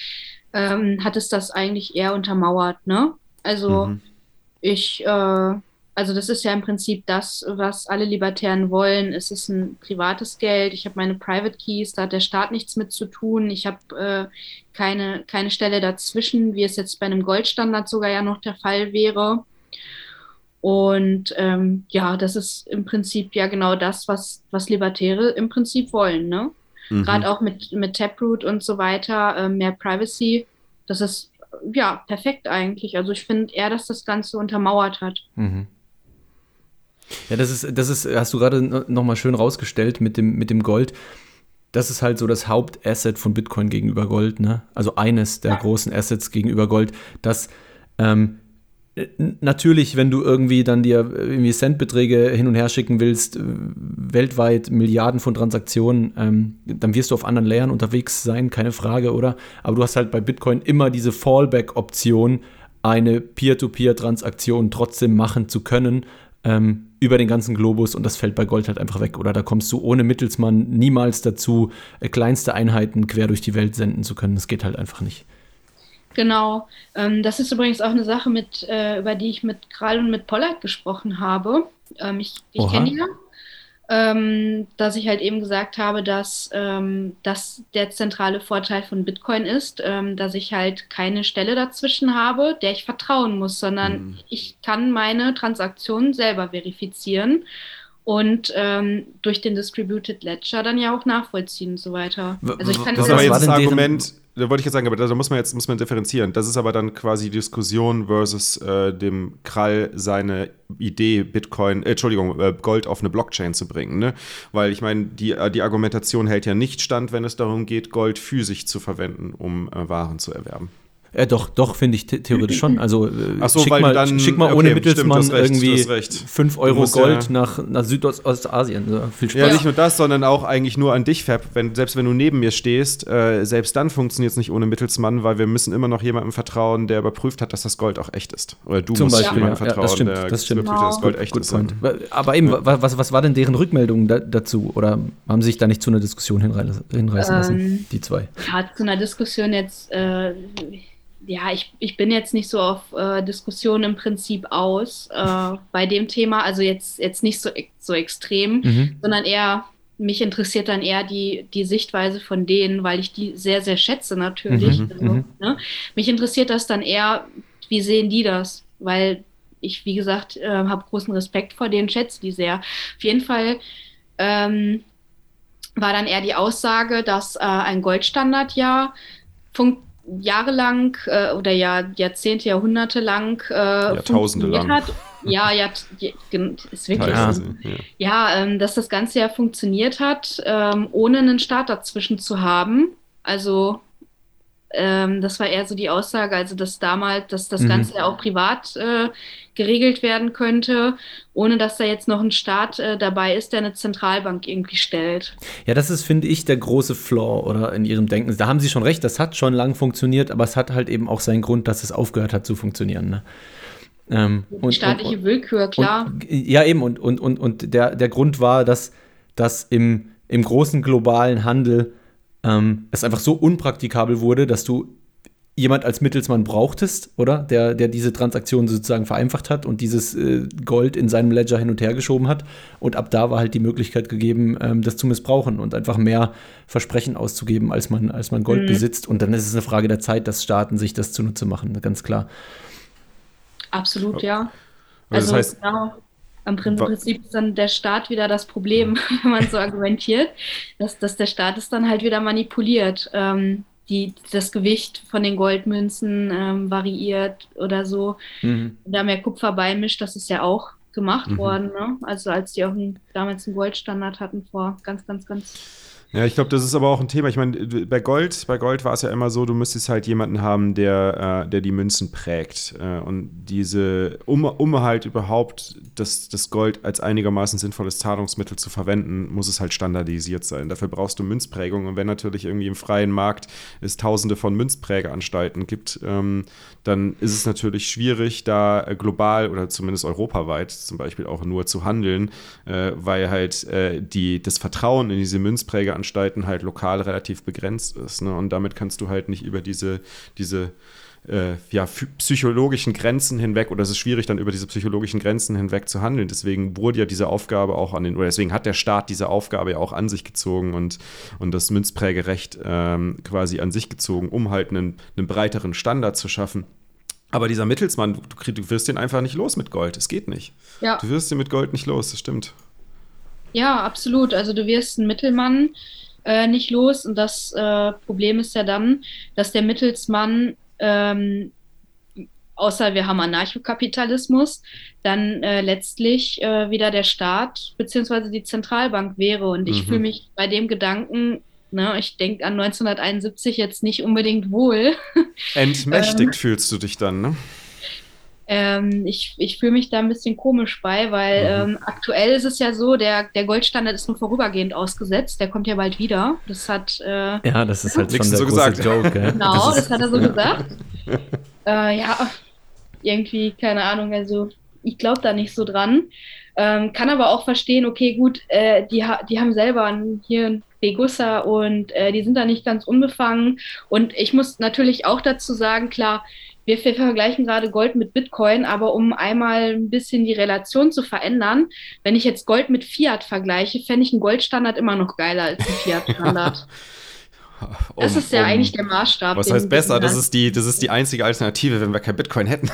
[SPEAKER 1] ähm, hat es das eigentlich eher untermauert. Ne? Also mhm. ich, äh, also das ist ja im Prinzip das, was alle Libertären wollen. Es ist ein privates Geld. Ich habe meine Private Keys, da hat der Staat nichts mit zu tun. Ich habe äh, keine, keine Stelle dazwischen, wie es jetzt bei einem Goldstandard sogar ja noch der Fall wäre. Und ähm, ja, das ist im Prinzip ja genau das, was, was Libertäre im Prinzip wollen. Ne? Mhm. Gerade auch mit, mit Taproot und so weiter, äh, mehr Privacy. Das ist ja perfekt eigentlich. Also ich finde eher, dass das Ganze untermauert hat. Mhm.
[SPEAKER 2] Ja, das ist, das ist, hast du gerade nochmal schön rausgestellt mit dem, mit dem Gold. Das ist halt so das Hauptasset von Bitcoin gegenüber Gold, ne? Also eines der ja. großen Assets gegenüber Gold, das ähm, Natürlich, wenn du irgendwie dann dir irgendwie Centbeträge hin und her schicken willst, äh, weltweit Milliarden von Transaktionen, ähm, dann wirst du auf anderen Layern unterwegs sein, keine Frage, oder? Aber du hast halt bei Bitcoin immer diese Fallback-Option, eine Peer-to-Peer-Transaktion trotzdem machen zu können ähm, über den ganzen Globus und das fällt bei Gold halt einfach weg. Oder da kommst du ohne Mittelsmann niemals dazu, äh, kleinste Einheiten quer durch die Welt senden zu können. Das geht halt einfach nicht.
[SPEAKER 1] Genau. Ähm, das ist übrigens auch eine Sache, mit, äh, über die ich mit Kral und mit Pollard gesprochen habe. Ähm, ich ich kenne die ja. Ähm, dass ich halt eben gesagt habe, dass ähm, das der zentrale Vorteil von Bitcoin ist, ähm, dass ich halt keine Stelle dazwischen habe, der ich vertrauen muss, sondern mhm. ich kann meine Transaktionen selber verifizieren und ähm, durch den Distributed Ledger dann ja auch nachvollziehen und so weiter.
[SPEAKER 3] Also ich kann das, das war jetzt das Argument, da wollte ich jetzt sagen, aber da, muss man jetzt muss man differenzieren. Das ist aber dann quasi Diskussion versus äh, dem Krall seine Idee, Bitcoin, äh, Entschuldigung, äh, Gold auf eine Blockchain zu bringen. Ne? Weil ich meine, die, äh, die Argumentation hält ja nicht stand, wenn es darum geht, Gold physisch zu verwenden, um äh, Waren zu erwerben.
[SPEAKER 2] Ja, doch, doch, finde ich theoretisch schon. Also
[SPEAKER 3] äh, so,
[SPEAKER 2] schick,
[SPEAKER 3] mal, dann,
[SPEAKER 2] schick mal ohne okay, Mittelsmann stimmt, irgendwie 5 Euro Gold ja, nach, nach Südostasien. So,
[SPEAKER 3] viel Spaß. Ja, nicht nur das, sondern auch eigentlich nur an dich, Fab. Wenn, selbst wenn du neben mir stehst, äh, selbst dann funktioniert es nicht ohne Mittelsmann, weil wir müssen immer noch jemandem vertrauen, der überprüft hat, dass das Gold auch echt ist. Oder du
[SPEAKER 2] Zum
[SPEAKER 3] musst
[SPEAKER 2] Beispiel,
[SPEAKER 3] jemandem
[SPEAKER 2] ja, vertrauen, das stimmt,
[SPEAKER 3] der
[SPEAKER 2] das stimmt.
[SPEAKER 3] Wow. dass das Gold echt Good ist. Point.
[SPEAKER 2] Aber eben, was, was war denn deren Rückmeldung da, dazu? Oder haben sie sich da nicht zu einer Diskussion hinreißen lassen, ähm, die zwei?
[SPEAKER 1] Ja, zu einer Diskussion jetzt äh, ja, ich, ich bin jetzt nicht so auf äh, Diskussionen im Prinzip aus äh, bei dem Thema, also jetzt, jetzt nicht so, so extrem, mhm. sondern eher, mich interessiert dann eher die, die Sichtweise von denen, weil ich die sehr, sehr schätze natürlich. Mhm. Also, mhm. ne? Mich interessiert das dann eher, wie sehen die das? Weil ich, wie gesagt, äh, habe großen Respekt vor denen, schätze die sehr. Auf jeden Fall ähm, war dann eher die Aussage, dass äh, ein Goldstandard ja funktioniert jahrelang äh, oder ja Jahrzehnte, Jahrhunderte lang äh,
[SPEAKER 3] Jahrtausende lang. hat.
[SPEAKER 1] Ja, ja, ist wirklich so. Ja, ähm, dass das Ganze ja funktioniert hat, ähm, ohne einen Staat dazwischen zu haben. Also Ähm, das war eher so die Aussage, also dass damals, dass das mhm. Ganze ja auch privat äh, geregelt werden könnte, ohne dass da jetzt noch ein Staat äh, dabei ist, der eine Zentralbank irgendwie stellt.
[SPEAKER 2] Ja, das ist, finde ich, der große Flaw oder in ihrem Denken. Da haben Sie schon recht, das hat schon lang funktioniert, aber es hat halt eben auch seinen Grund, dass es aufgehört hat zu funktionieren. Ne?
[SPEAKER 1] Ähm, und, staatliche und, Willkür, klar.
[SPEAKER 2] Ja, eben, und, und, und, und der, der Grund war, dass, dass im, im großen globalen Handel ähm, es einfach so unpraktikabel wurde, dass du jemand als Mittelsmann brauchtest, oder? Der, der diese Transaktion sozusagen vereinfacht hat und dieses äh, Gold in seinem Ledger hin und her geschoben hat. Und ab da war halt die Möglichkeit gegeben, ähm, das zu missbrauchen und einfach mehr Versprechen auszugeben, als man, als man Gold mhm. besitzt. Und dann ist es eine Frage der Zeit, dass Staaten sich das zunutze machen, ganz klar.
[SPEAKER 1] Absolut, ja. Also, also das heißt, genau. Im Prinzip ist dann der Staat wieder das Problem, *laughs* wenn man so argumentiert, dass, dass der Staat es dann halt wieder manipuliert. Ähm, die, das Gewicht von den Goldmünzen ähm, variiert oder so. Mhm. Da mehr Kupfer beimischt, das ist ja auch gemacht mhm. worden. Ne? Also als die auch ein, damals einen Goldstandard hatten vor ganz, ganz, ganz
[SPEAKER 3] ja, ich glaube, das ist aber auch ein Thema. Ich meine, bei Gold, bei Gold war es ja immer so, du müsstest halt jemanden haben, der, äh, der die Münzen prägt. Äh, und diese, um, um halt überhaupt das, das Gold als einigermaßen sinnvolles Zahlungsmittel zu verwenden, muss es halt standardisiert sein. Dafür brauchst du Münzprägung. Und wenn natürlich irgendwie im freien Markt es tausende von Münzprägeanstalten gibt, ähm, dann ist es natürlich schwierig, da äh, global oder zumindest europaweit zum Beispiel auch nur zu handeln, äh, weil halt äh, die, das Vertrauen in diese Münzpräge Anstalten halt lokal relativ begrenzt ist. Ne? Und damit kannst du halt nicht über diese, diese äh, ja, psychologischen Grenzen hinweg, oder es ist schwierig, dann über diese psychologischen Grenzen hinweg zu handeln. Deswegen wurde ja diese Aufgabe auch an den, oder deswegen hat der Staat diese Aufgabe ja auch an sich gezogen und, und das Münzprägerecht ähm, quasi an sich gezogen, um halt einen, einen breiteren Standard zu schaffen. Aber dieser Mittelsmann, du, du wirst den einfach nicht los mit Gold. Es geht nicht. Ja. Du wirst den mit Gold nicht los, das stimmt.
[SPEAKER 1] Ja, absolut. Also du wirst einen Mittelmann äh, nicht los und das äh, Problem ist ja dann, dass der Mittelsmann, ähm, außer wir haben Anarchokapitalismus, dann äh, letztlich äh, wieder der Staat bzw. die Zentralbank wäre. Und ich mhm. fühle mich bei dem Gedanken Ne, ich denke an 1971 jetzt nicht unbedingt wohl.
[SPEAKER 3] Entmächtigt *laughs* ähm, fühlst du dich dann, ne?
[SPEAKER 1] Ähm, ich ich fühle mich da ein bisschen komisch bei, weil mhm. ähm, aktuell ist es ja so, der, der Goldstandard ist nur vorübergehend ausgesetzt, der kommt ja bald wieder. Das hat äh,
[SPEAKER 2] Ja, das ist halt schon der so große gesagt. Joke.
[SPEAKER 1] Genau, das, das, hat er so gesagt. äh, ja, irgendwie, keine Ahnung, also ich glaube da nicht so dran. Ähm, kann aber auch verstehen, okay, gut, äh, die, ha die haben selber einen, hier ein Begussa und äh, die sind da nicht ganz unbefangen. Und ich muss natürlich auch dazu sagen, klar, wir, vergleichen gerade Gold mit Bitcoin, aber um einmal ein bisschen die Relation zu verändern, wenn ich jetzt Gold mit Fiat vergleiche, fände ich einen Goldstandard immer noch geiler als ein Fiat-Standard. *laughs* Um, das ist ja um, eigentlich der Maßstab.
[SPEAKER 3] Was heißt besser? Das ist, die, das ist die einzige Alternative, wenn wir kein Bitcoin hätten.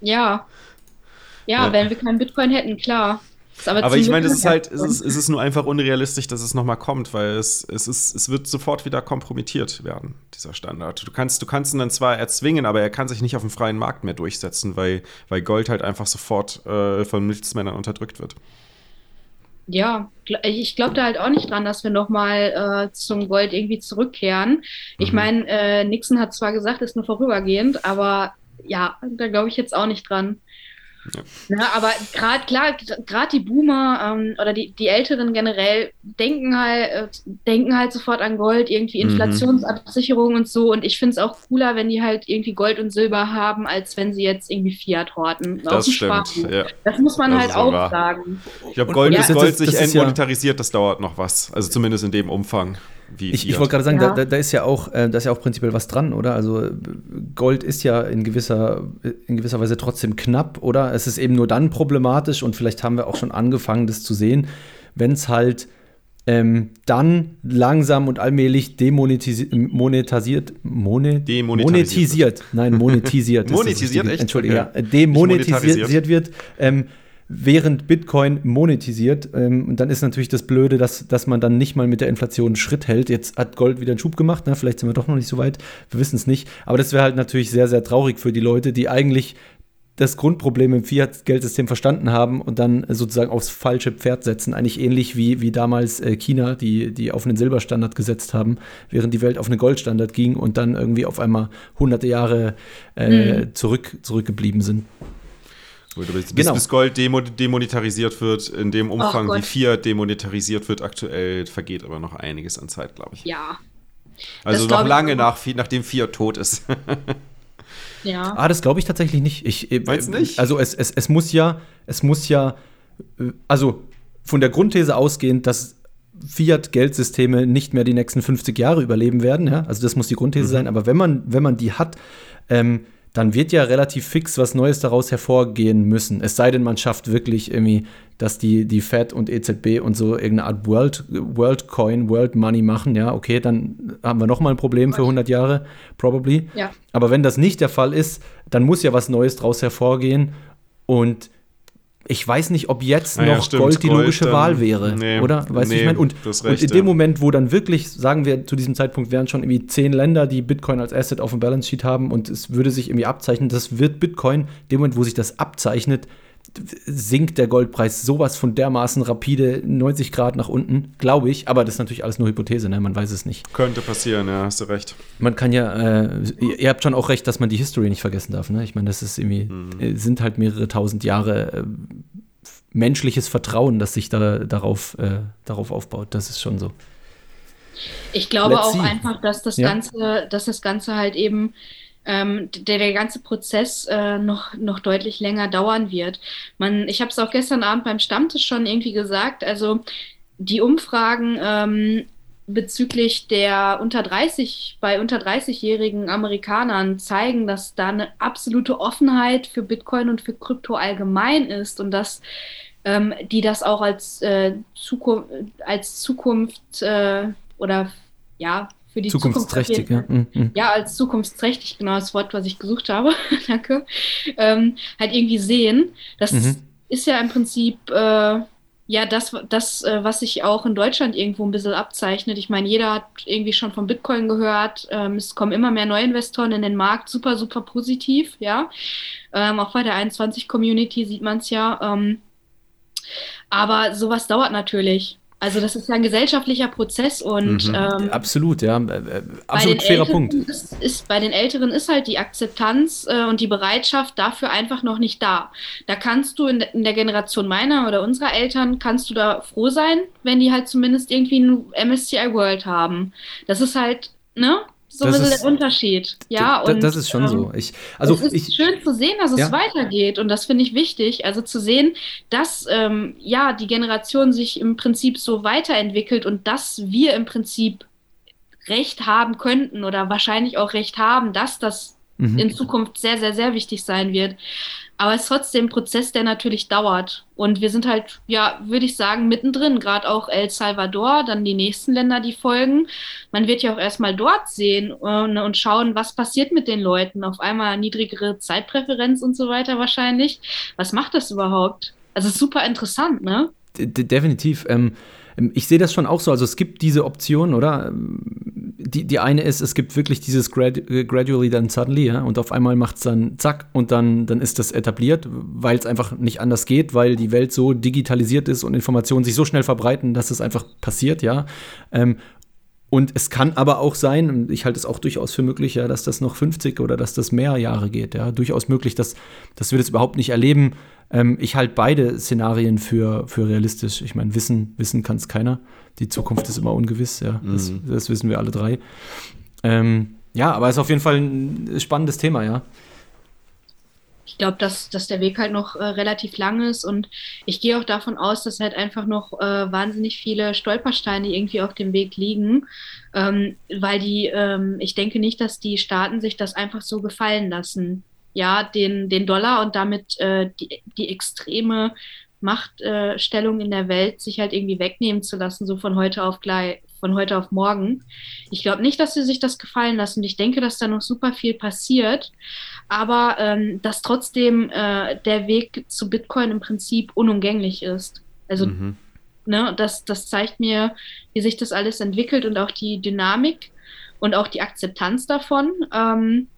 [SPEAKER 1] ja. *laughs* ja. Ja, wenn wir kein Bitcoin hätten, klar.
[SPEAKER 3] Aber, aber ich meine, es ist halt, es ist, es ist nur einfach unrealistisch, dass es nochmal kommt, weil es, es, ist, es wird sofort wieder kompromittiert werden, dieser Standard. Du kannst, du kannst ihn dann zwar erzwingen, aber er kann sich nicht auf dem freien Markt mehr durchsetzen, weil, weil Gold halt einfach sofort äh, von Mittelsmännern unterdrückt wird.
[SPEAKER 1] Ja, ich glaube da halt auch nicht dran, dass wir nochmal äh, zum Gold irgendwie zurückkehren. Ich mhm. meine, äh, Nixon hat zwar gesagt, ist nur vorübergehend, aber ja, da glaube ich jetzt auch nicht dran. Ja. ja aber gerade klar, gerade die Boomer ähm, oder die, die Älteren generell denken halt, äh, denken halt sofort an Gold, irgendwie mhm. Inflationsabsicherung mhm. und so. Und ich finde es auch cooler, wenn die halt irgendwie Gold und Silber haben, als wenn sie jetzt irgendwie Fiat horten.
[SPEAKER 3] Das stimmt. Ja.
[SPEAKER 1] Das muss man das halt auch wahr. sagen.
[SPEAKER 3] Ich glaube, Gold, bis Gold sich entmonetarisiert, das dauert noch was. Also zumindest in dem Umfang.
[SPEAKER 2] Wie ich, ich wollte gerade sagen, ja. da, da, ist ja auch, äh, da ist ja auch prinzipiell was dran, oder? Also Gold ist ja in gewisser, in gewisser Weise trotzdem knapp, oder? Es ist eben nur dann problematisch und vielleicht haben wir auch schon angefangen, das zu sehen, wenn es halt ähm, dann langsam und allmählich demonetisiert, monetarisiert, monet, monetisiert, nein, monetisiert. *laughs*
[SPEAKER 3] monetisiert, echt?
[SPEAKER 2] Entschuldigung, okay. ja, demonetisiert wird. Ähm, während Bitcoin monetisiert. Ähm, und dann ist natürlich das Blöde, dass, dass man dann nicht mal mit der Inflation Schritt hält. Jetzt hat Gold wieder einen Schub gemacht, ne? vielleicht sind wir doch noch nicht so weit, wir wissen es nicht. Aber das wäre halt natürlich sehr, sehr traurig für die Leute, die eigentlich das Grundproblem im Fiat-Geldsystem verstanden haben und dann sozusagen aufs falsche Pferd setzen. Eigentlich ähnlich wie, wie damals äh, China, die, die auf einen Silberstandard gesetzt haben, während die Welt auf einen Goldstandard ging und dann irgendwie auf einmal hunderte Jahre äh, mhm. zurück, zurückgeblieben sind.
[SPEAKER 3] Bis, genau. bis Gold demonetarisiert wird, in dem Umfang, wie Fiat demonetarisiert wird, aktuell vergeht aber noch einiges an Zeit, glaube ich.
[SPEAKER 1] Ja.
[SPEAKER 3] Also noch lange nach, nachdem Fiat tot ist.
[SPEAKER 2] Ja. Ah, das glaube ich tatsächlich nicht. Ich,
[SPEAKER 3] äh, Meinst nicht?
[SPEAKER 2] Also es, es, es muss ja, es muss ja, äh, also von der Grundthese ausgehend, dass Fiat-Geldsysteme nicht mehr die nächsten 50 Jahre überleben werden. Ja? Also das muss die Grundthese mhm. sein. Aber wenn man, wenn man die hat, ähm, dann wird ja relativ fix was Neues daraus hervorgehen müssen. Es sei denn, man schafft wirklich irgendwie, dass die, die Fed und EZB und so irgendeine Art World, World Coin, World Money machen. Ja, okay, dann haben wir noch mal ein Problem für 100 Jahre, probably. Ja. Aber wenn das nicht der Fall ist, dann muss ja was Neues daraus hervorgehen. Und ich weiß nicht, ob jetzt naja, noch stimmt, Gold die logische Gold, Wahl wäre, nee, oder? Weißt nee, ich meine? Und, recht, und, in dem ja. Moment, wo dann wirklich, sagen wir, zu diesem Zeitpunkt wären schon irgendwie zehn Länder, die Bitcoin als Asset auf dem Balance Sheet haben und es würde sich irgendwie abzeichnen, das wird Bitcoin, in dem Moment, wo sich das abzeichnet, sinkt der Goldpreis sowas von dermaßen rapide 90 Grad nach unten, glaube ich. Aber das ist natürlich alles nur Hypothese, ne? man weiß es nicht.
[SPEAKER 3] Könnte passieren, ja, hast du recht.
[SPEAKER 2] Man kann ja, äh, ihr, habt schon auch recht, dass man die History nicht vergessen darf. Ne? Ich meine, das ist irgendwie, mhm. sind halt mehrere tausend Jahre äh, menschliches Vertrauen, das sich da, darauf, äh, darauf aufbaut. Das ist schon so.
[SPEAKER 1] Ich glaube Let's auch see. einfach, dass das ja? Ganze, dass das Ganze halt eben ähm, der, der ganze Prozess äh, noch, noch deutlich länger dauern wird. Man, ich habe es auch gestern Abend beim Stammtisch schon irgendwie gesagt, also die Umfragen ähm, bezüglich der unter 30, bei unter 30-jährigen Amerikanern zeigen, dass da eine absolute Offenheit für Bitcoin und für Krypto allgemein ist und dass ähm, die das auch als, äh, Zukunft, als Zukunft äh, oder ja, für die
[SPEAKER 2] Zukunftsträchtig, Zukunft, ja. Mhm,
[SPEAKER 1] mhm. Ja, als zukunftsträchtig, genau das Wort, was ich gesucht habe, *laughs* danke, ähm, halt irgendwie sehen. Das mhm. ist ja im Prinzip äh, ja das, das äh, was sich auch in Deutschland irgendwo ein bisschen abzeichnet. Ich meine, jeder hat irgendwie schon von Bitcoin gehört. Ähm, es kommen immer mehr Neuinvestoren in den Markt, super, super positiv, ja. Ähm, auch bei der 21-Community sieht man es ja. Ähm, aber sowas dauert natürlich. Also das ist ja ein gesellschaftlicher Prozess und
[SPEAKER 2] mhm. ähm, absolut, ja, äh, äh, absolut fairer Punkt.
[SPEAKER 1] Ist, ist, bei den Älteren ist halt die Akzeptanz äh, und die Bereitschaft dafür einfach noch nicht da. Da kannst du in, in, der Generation meiner oder unserer Eltern kannst du da froh sein, wenn die halt zumindest irgendwie ein MSCI World haben. Das ist halt ne so ein bisschen der Unterschied. Ja,
[SPEAKER 2] und, das ist schon ähm, so. Ich, also
[SPEAKER 1] es ist
[SPEAKER 2] ich,
[SPEAKER 1] schön zu sehen, dass es ja. weitergeht und das finde ich wichtig. Also zu sehen, dass ähm, ja die Generation sich im Prinzip so weiterentwickelt und dass wir im Prinzip Recht haben könnten oder wahrscheinlich auch Recht haben, dass das mhm. in Zukunft sehr, sehr, sehr wichtig sein wird. Aber es ist trotzdem ein Prozess, der natürlich dauert. Und wir sind halt, ja, würde ich sagen, mittendrin, gerade auch El Salvador, dann die nächsten Länder, die folgen. Man wird ja auch erstmal dort sehen und, äh, und schauen, was passiert mit den Leuten. Auf einmal niedrigere Zeitpräferenz und so weiter wahrscheinlich. Was macht das überhaupt? Also super interessant, ne?
[SPEAKER 2] De definitiv. Ähm, ähm, ich sehe das schon auch so. Also es gibt diese Option, oder? Die, die eine ist, es gibt wirklich dieses grad, gradually then suddenly, ja, und auf einmal macht es dann zack und dann, dann ist das etabliert, weil es einfach nicht anders geht, weil die Welt so digitalisiert ist und Informationen sich so schnell verbreiten, dass es einfach passiert, ja. Ähm, und es kann aber auch sein, ich halte es auch durchaus für möglich, ja, dass das noch 50 oder dass das mehr Jahre geht. Ja, durchaus möglich, dass, dass wir das überhaupt nicht erleben. Ähm, ich halte beide Szenarien für, für realistisch. Ich meine, wissen, wissen kann es keiner. Die Zukunft ist immer ungewiss, ja. Mhm. Das, das, wissen wir alle drei. Ähm, ja, aber es ist auf jeden Fall ein spannendes Thema, ja
[SPEAKER 1] ich glaube, dass, dass der Weg halt noch äh, relativ lang ist und ich gehe auch davon aus, dass halt einfach noch äh, wahnsinnig viele Stolpersteine irgendwie auf dem Weg liegen, ähm, weil die, ähm, ich denke nicht, dass die Staaten sich das einfach so gefallen lassen. Ja, den, den Dollar und damit äh, die, die extreme Machtstellung in der Welt sich halt irgendwie wegnehmen zu lassen, so von heute auf gleich, von heute auf morgen. Ich glaube nicht, dass sie sich das gefallen lassen. Ich denke, dass da noch super viel passiert aber ähm, dass trotzdem äh, der Weg zu Bitcoin im Prinzip unumgänglich ist. Also mhm. ne, das, das zeigt mir, wie sich das alles entwickelt und auch die Dynamik und auch die Akzeptanz davon. Ähm,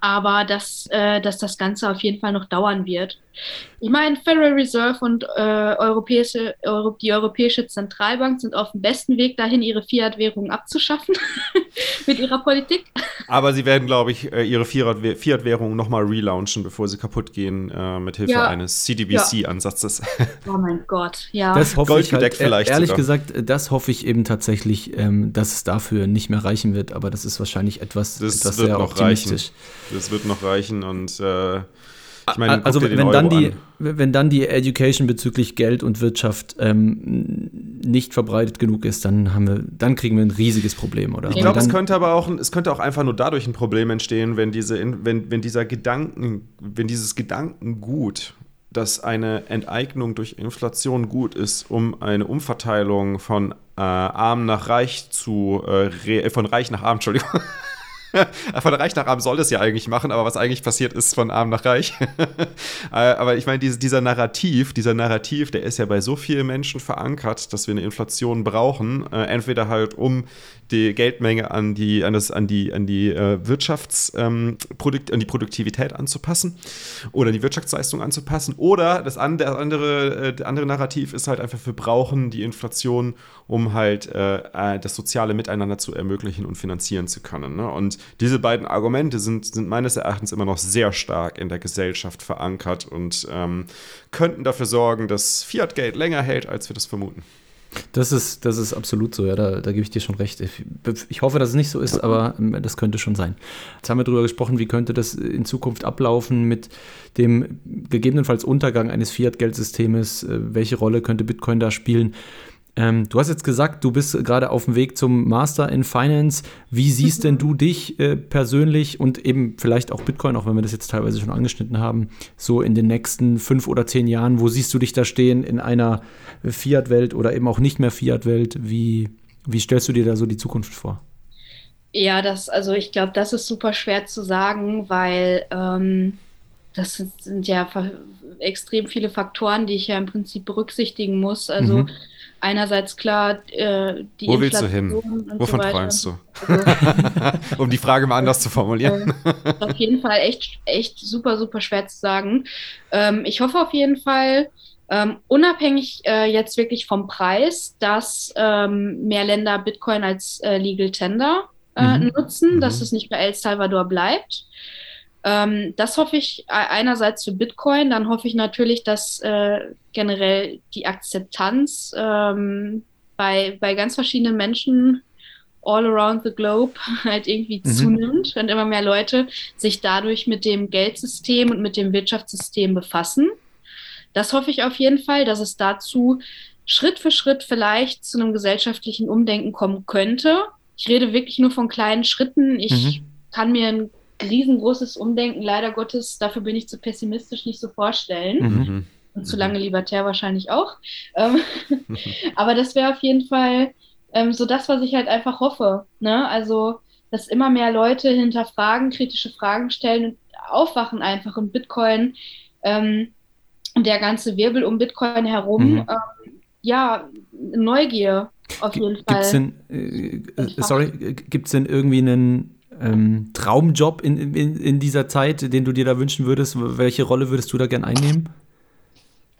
[SPEAKER 1] aber dass, äh, dass das Ganze auf jeden Fall noch dauern wird. Ich meine, Federal Reserve und äh, europäische, Euro, die Europäische Zentralbank sind auf dem besten Weg dahin, ihre Fiat-Währung abzuschaffen *laughs* mit ihrer Politik.
[SPEAKER 3] Aber sie werden, glaube ich, äh, ihre Fiat-Währung nochmal relaunchen, bevor sie kaputt gehen, äh, mit Hilfe ja. eines CDBC-Ansatzes.
[SPEAKER 1] oh mein Gott, ja.
[SPEAKER 2] Das hoffe ich halt, vielleicht ehrlich sogar. gesagt, das hoffe ich eben tatsächlich, ähm, dass es dafür nicht mehr reichen wird, aber das ist wahrscheinlich etwas,
[SPEAKER 3] das etwas wird sehr noch optimistisch. Reichen. Das wird noch reichen und äh,
[SPEAKER 2] ich meine, also wenn dann die, wenn dann die Education bezüglich Geld und Wirtschaft ähm, nicht verbreitet genug ist, dann haben wir, dann kriegen wir ein riesiges Problem, oder?
[SPEAKER 3] Ich glaube, es könnte aber auch, es könnte auch einfach nur dadurch ein Problem entstehen, wenn diese, wenn, wenn dieser Gedanken, wenn dieses Gedankengut, dass eine Enteignung durch Inflation gut ist, um eine Umverteilung von äh, arm nach reich zu, äh, von reich nach arm, Entschuldigung. *laughs* *laughs* von reich nach arm soll es ja eigentlich machen, aber was eigentlich passiert ist von arm nach reich. *laughs* Äh, aber ich meine, dieser Narrativ, dieser Narrativ, der ist ja bei so vielen Menschen verankert, dass wir eine Inflation brauchen. Äh, entweder halt, um die Geldmenge an die, an das, an die, an die äh, Wirtschafts, ähm, an die Produktivität anzupassen oder die Wirtschaftsleistung anzupassen. Oder das andere, andere, äh, andere Narrativ ist halt einfach, wir brauchen die Inflation, um halt äh, äh, das soziale Miteinander zu ermöglichen und finanzieren zu können. Ne? Und diese beiden Argumente sind, sind meines Erachtens immer noch sehr stark in der Gesellschaft verankert und ähm, könnten dafür sorgen, dass Fiat-Geld länger hält, als wir das vermuten.
[SPEAKER 2] Das ist, das ist absolut so, ja, da, da gebe ich dir schon recht. Ich, hoffe, dass es nicht so ist, aber ähm, das könnte schon sein. Jetzt haben wir darüber gesprochen, wie könnte das in Zukunft ablaufen mit dem gegebenenfalls Untergang eines Fiat-Geldsystems, äh, welche Rolle könnte Bitcoin da spielen? Ähm, du hast jetzt gesagt, du bist gerade auf dem Weg zum Master in Finance. Wie siehst denn du dich äh, persönlich und eben vielleicht auch Bitcoin, auch wenn wir das jetzt teilweise schon angeschnitten haben, so in den nächsten fünf oder zehn Jahren? Wo siehst du dich da stehen in einer Fiat-Welt oder eben auch nicht mehr Fiat-Welt? Wie, wie stellst du dir da so die Zukunft vor?
[SPEAKER 1] Ja, das, also ich glaube, das ist super schwer zu sagen, weil ähm, das sind ja extrem viele Faktoren, die ich ja im Prinzip berücksichtigen muss. Also mhm einerseits klar äh,
[SPEAKER 3] die Wo willst du hin? Wovon so träumst du? Also, *laughs* um die Frage mal anders zu formulieren.
[SPEAKER 1] Äh, auf jeden Fall echt, echt super, super schwer zu sagen. Ähm, ich hoffe auf jeden Fall, ähm, unabhängig äh, jetzt wirklich vom Preis, dass ähm, mehr Länder Bitcoin als äh, Legal Tender äh, mhm. nutzen, mhm. dass es nicht bei El Salvador bleibt. Ähm, das hoffe ich einerseits für Bitcoin, dann hoffe ich natürlich, dass äh, generell die Akzeptanz ähm, bei, bei ganz verschiedenen Menschen all around the globe *laughs* halt irgendwie mhm. zunimmt und immer mehr Leute sich dadurch mit dem Geldsystem und mit dem Wirtschaftssystem befassen. Das hoffe ich auf jeden Fall, dass es dazu Schritt für Schritt vielleicht zu einem gesellschaftlichen Umdenken kommen könnte. Ich rede wirklich nur von kleinen Schritten. Ich mhm. kann mir ein riesengroßes Umdenken, leider Gottes, dafür bin ich zu pessimistisch, nicht so vorstellen. Mhm. mhm. Und zu lange libertär wahrscheinlich auch. Ähm, *laughs* *laughs* aber das wäre auf jeden Fall ähm, so das, was ich halt einfach hoffe. Ne? Also, dass immer mehr Leute hinterfragen, kritische Fragen stellen und aufwachen einfach und Bitcoin ähm, und der ganze Wirbel um Bitcoin herum, mhm. ähm, ja, Neugier auf jeden Fall.
[SPEAKER 2] Gibt's denn, äh, äh sorry, gibt es denn irgendwie einen ähm, Traumjob in, in, in dieser Zeit, den du dir da wünschen würdest? Welche Rolle würdest du da gern einnehmen?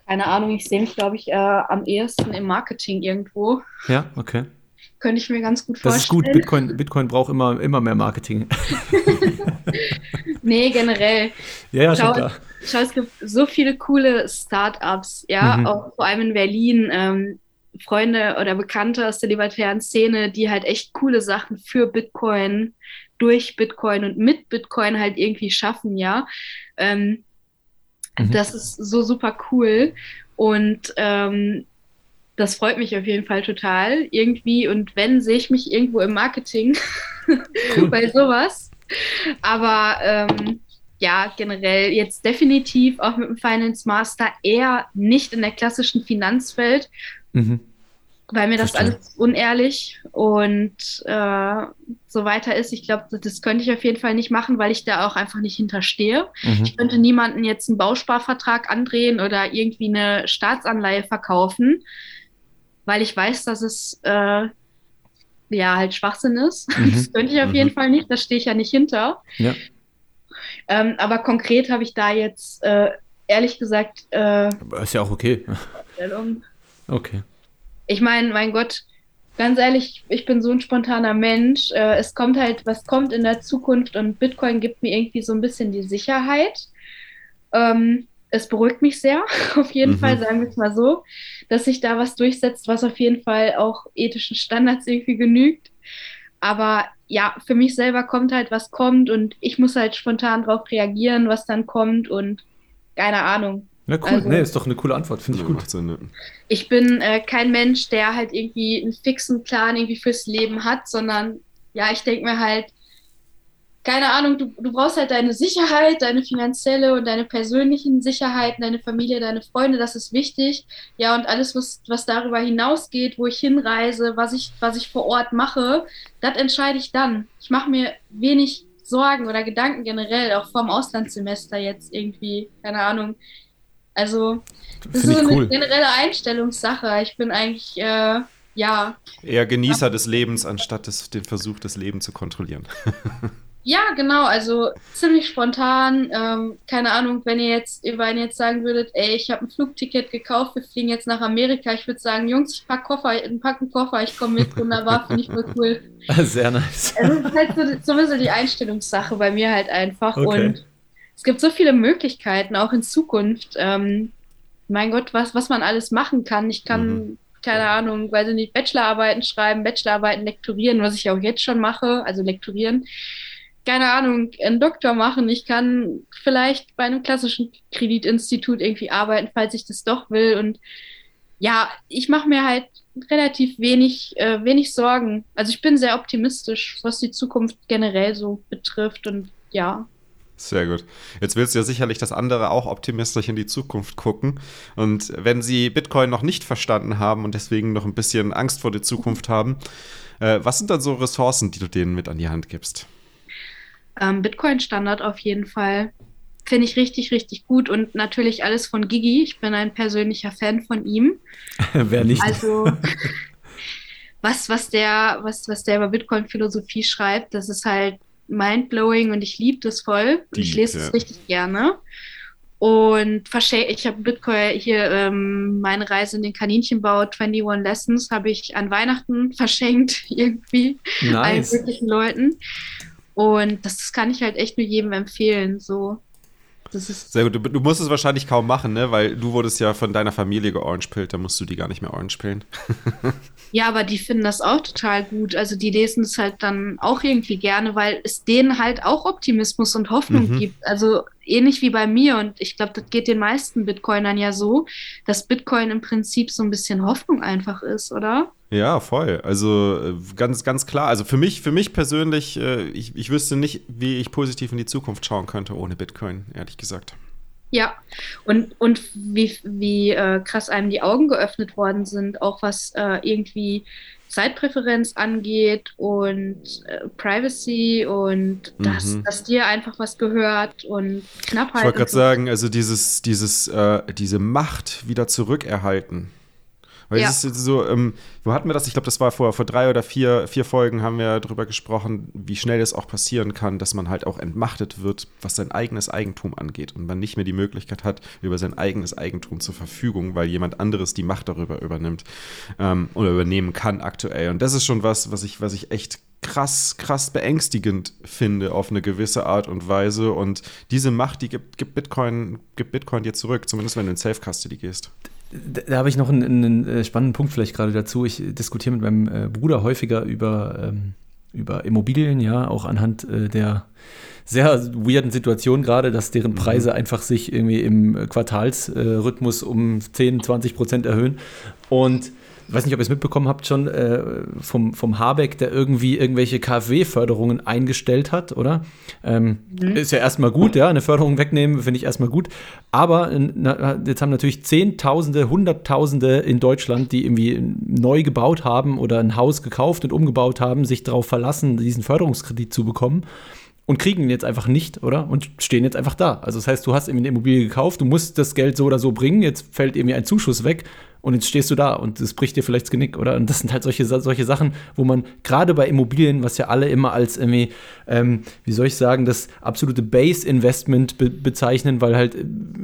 [SPEAKER 1] Keine Ahnung, ich sehe mich, glaube ich, äh, am ehesten im Marketing irgendwo.
[SPEAKER 2] Ja, okay.
[SPEAKER 1] Könnte ich mir ganz gut
[SPEAKER 2] vorstellen. Das ist gut, Bitcoin, Bitcoin braucht immer, immer mehr Marketing. *laughs*
[SPEAKER 1] nee, generell.
[SPEAKER 2] Ja, ja, schon klar.
[SPEAKER 1] Schau, es gibt so viele coole Startups, ja, mhm. auch vor allem in Berlin. Ähm, Freunde oder Bekannte aus der libertären Szene, die halt echt coole Sachen für Bitcoin durch Bitcoin und mit Bitcoin halt irgendwie schaffen, ja. Ähm, mhm. Das ist so super cool und ähm, das freut mich auf jeden Fall total irgendwie. Und wenn, sehe ich mich irgendwo im Marketing *laughs* cool. bei sowas. Aber ähm, ja, generell jetzt definitiv auch mit dem Finance Master eher nicht in der klassischen Finanzwelt, mhm weil mir das Verstehe. alles unehrlich und äh, so weiter ist. Ich glaube, das könnte ich auf jeden Fall nicht machen, weil ich da auch einfach nicht hinterstehe. Mhm. Ich könnte niemanden jetzt einen Bausparvertrag andrehen oder irgendwie eine Staatsanleihe verkaufen, weil ich weiß, dass es äh, ja halt Schwachsinn ist. Mhm. *laughs* Das könnte ich auf mhm. jeden Fall nicht, da stehe ich ja nicht hinter. Ja. Ähm, aber konkret habe ich da jetzt äh, ehrlich gesagt. Äh,
[SPEAKER 2] ist ja auch okay.
[SPEAKER 1] Okay. Ich meine, mein Gott, ganz ehrlich, ich bin so ein spontaner Mensch. Äh, es kommt halt, was kommt in der Zukunft und Bitcoin gibt mir irgendwie so ein bisschen die Sicherheit. Ähm, es beruhigt mich sehr, *laughs* auf jeden mhm. Fall, sagen wir es mal so, dass sich da was durchsetzt, was auf jeden Fall auch ethischen Standards irgendwie genügt. Aber ja, für mich selber kommt halt, was kommt und ich muss halt spontan darauf reagieren, was dann kommt und keine Ahnung.
[SPEAKER 2] Na cool, also, nee, ist doch eine coole Antwort, finde ich gut. Sinn, ne?
[SPEAKER 1] Ich bin äh, kein Mensch, der halt irgendwie einen fixen Plan irgendwie fürs Leben hat, sondern ja, ich denke mir halt, keine Ahnung, du, du brauchst halt deine Sicherheit, deine finanzielle und deine persönlichen Sicherheiten, deine Familie, deine Freunde, das ist wichtig. Ja, und alles, was, was darüber hinausgeht, wo ich hinreise, was ich, was ich vor Ort mache, das entscheide ich dann. Ich mache mir wenig Sorgen oder Gedanken generell, auch vorm Auslandssemester jetzt irgendwie, keine Ahnung. Also, das Find ist so eine cool. generelle Einstellungssache. Ich bin eigentlich, äh, ja.
[SPEAKER 3] Eher Genießer des Lebens, anstatt des, den Versuch, das Leben zu kontrollieren. *laughs*
[SPEAKER 1] Ja, genau, also ziemlich spontan. Ähm, keine Ahnung, wenn ihr jetzt über einen jetzt sagen würdet, ey, ich habe ein Flugticket gekauft, wir fliegen jetzt nach Amerika. Ich würde sagen, Jungs, ich pack Koffer, pack einen Koffer, ich komme mit, wunderbar, finde ich voll cool. *laughs*
[SPEAKER 2] Sehr nice.
[SPEAKER 1] Also, das ist halt so, so ein bisschen die Einstellungssache bei mir halt einfach. Okay. Und es gibt so viele Möglichkeiten, auch in Zukunft. Ähm, mein Gott, was, was man alles machen kann. Ich kann, mhm. keine Ahnung, weiß ich nicht, Bachelorarbeiten schreiben, Bachelorarbeiten lektorieren, was ich auch jetzt schon mache, also lektorieren keine Ahnung, einen Doktor machen. Ich kann vielleicht bei einem klassischen Kreditinstitut irgendwie arbeiten, falls ich das doch will. Und ja, ich mache mir halt relativ wenig, äh, wenig Sorgen. Also ich bin sehr optimistisch, was die Zukunft generell so betrifft. Und ja,
[SPEAKER 3] sehr gut. Jetzt willst du ja sicherlich, dass andere auch optimistisch in die Zukunft gucken. Und wenn sie Bitcoin noch nicht verstanden haben und deswegen noch ein bisschen Angst vor der Zukunft haben, äh, was sind dann so Ressourcen, die du denen mit an die Hand gibst?
[SPEAKER 1] ähm, Bitcoin-Standard auf jeden Fall. Finde ich richtig, richtig gut und natürlich alles von Gigi. Ich bin ein persönlicher Fan von ihm. *laughs*
[SPEAKER 2] Wer nicht?
[SPEAKER 1] Also, *laughs* was, was, der, was, was der über Bitcoin-Philosophie schreibt, das ist halt mindblowing und ich liebe das voll. Die, ich lese es richtig gerne. Und ich habe Bitcoin hier ähm, meine Reise in den Kaninchenbau 21 Lessons habe ich an Weihnachten *laughs* verschenkt irgendwie nice. allen möglichen Leuten. Und das kann ich halt echt nur jedem empfehlen. So.
[SPEAKER 3] Das ist Sehr gut. Du, du, musst es wahrscheinlich kaum machen, ne? Weil du wurdest ja von deiner Familie georange-pillt, da musst du die gar nicht mehr orange pillen. *laughs*
[SPEAKER 1] ja, aber die finden das auch total gut. Also die lesen es halt dann auch irgendwie gerne, weil es denen halt auch Optimismus und Hoffnung mhm. gibt. Also ähnlich wie bei mir. Und ich glaube, das geht den meisten Bitcoinern ja so, dass Bitcoin im Prinzip so ein bisschen Hoffnung einfach ist, oder?
[SPEAKER 3] Ja, voll. Also äh, ganz, ganz klar. Also für mich, für mich persönlich, äh, ich, ich wüsste nicht, wie ich positiv in die Zukunft schauen könnte ohne Bitcoin, ehrlich gesagt.
[SPEAKER 1] Ja, und, und wie, wie äh, krass einem die Augen geöffnet worden sind, auch was äh, irgendwie Zeitpräferenz angeht und äh, Privacy und dass, mhm. dass dir einfach was gehört und Knappheit.
[SPEAKER 3] Ich wollte gerade sagen, also dieses, dieses, äh, diese Macht wieder zurückerhalten weil ja. es ist so, ähm, wo hatten wir das? Ich glaube, das war vor, vor drei oder vier, vier Folgen haben wir darüber gesprochen, wie schnell es auch passieren kann, dass man halt auch entmachtet wird, was sein eigenes Eigentum angeht und man nicht mehr die Möglichkeit hat, über sein eigenes Eigentum zur Verfügung, weil jemand anderes die Macht darüber übernimmt ähm, oder übernehmen kann aktuell. Und das ist schon was, was ich, was ich echt krass, krass beängstigend finde auf eine gewisse Art und Weise. Und diese Macht, die gibt, gibt Bitcoin, gibt Bitcoin dir zurück, zumindest wenn du in Safe Custody gehst.
[SPEAKER 2] Da, da habe ich noch einen, einen, äh, spannenden Punkt vielleicht gerade dazu. Ich diskutiere mit meinem äh, Bruder häufiger über, ähm, über Immobilien, ja, auch anhand äh, der sehr weirden Situation gerade, dass deren mhm. Preise einfach sich irgendwie im Quartalsrhythmus um 10, 20 Prozent erhöhen. Und ich weiß nicht, ob ihr es mitbekommen habt schon, äh, vom, vom Habeck, der irgendwie irgendwelche KfW-Förderungen eingestellt hat, oder? Ähm, mhm. Ist ja erstmal gut, ja, eine Förderung wegnehmen, finde ich erstmal gut. Aber na, jetzt haben natürlich Zehntausende, Hunderttausende in Deutschland, die irgendwie neu gebaut haben oder ein Haus gekauft und umgebaut haben, sich darauf verlassen, diesen Förderungskredit zu bekommen. Und kriegen ihn jetzt einfach nicht, oder? Und stehen jetzt einfach da. Also das heißt, du hast eben eine Immobilie gekauft, du musst das Geld so oder so bringen, jetzt fällt irgendwie ein Zuschuss weg und jetzt stehst du da und das bricht dir vielleicht das Genick, oder? Und das sind halt solche, solche Sachen, wo man gerade bei Immobilien, was ja alle immer als irgendwie, ähm, wie soll ich sagen, das absolute Base-Investment be bezeichnen, weil halt äh,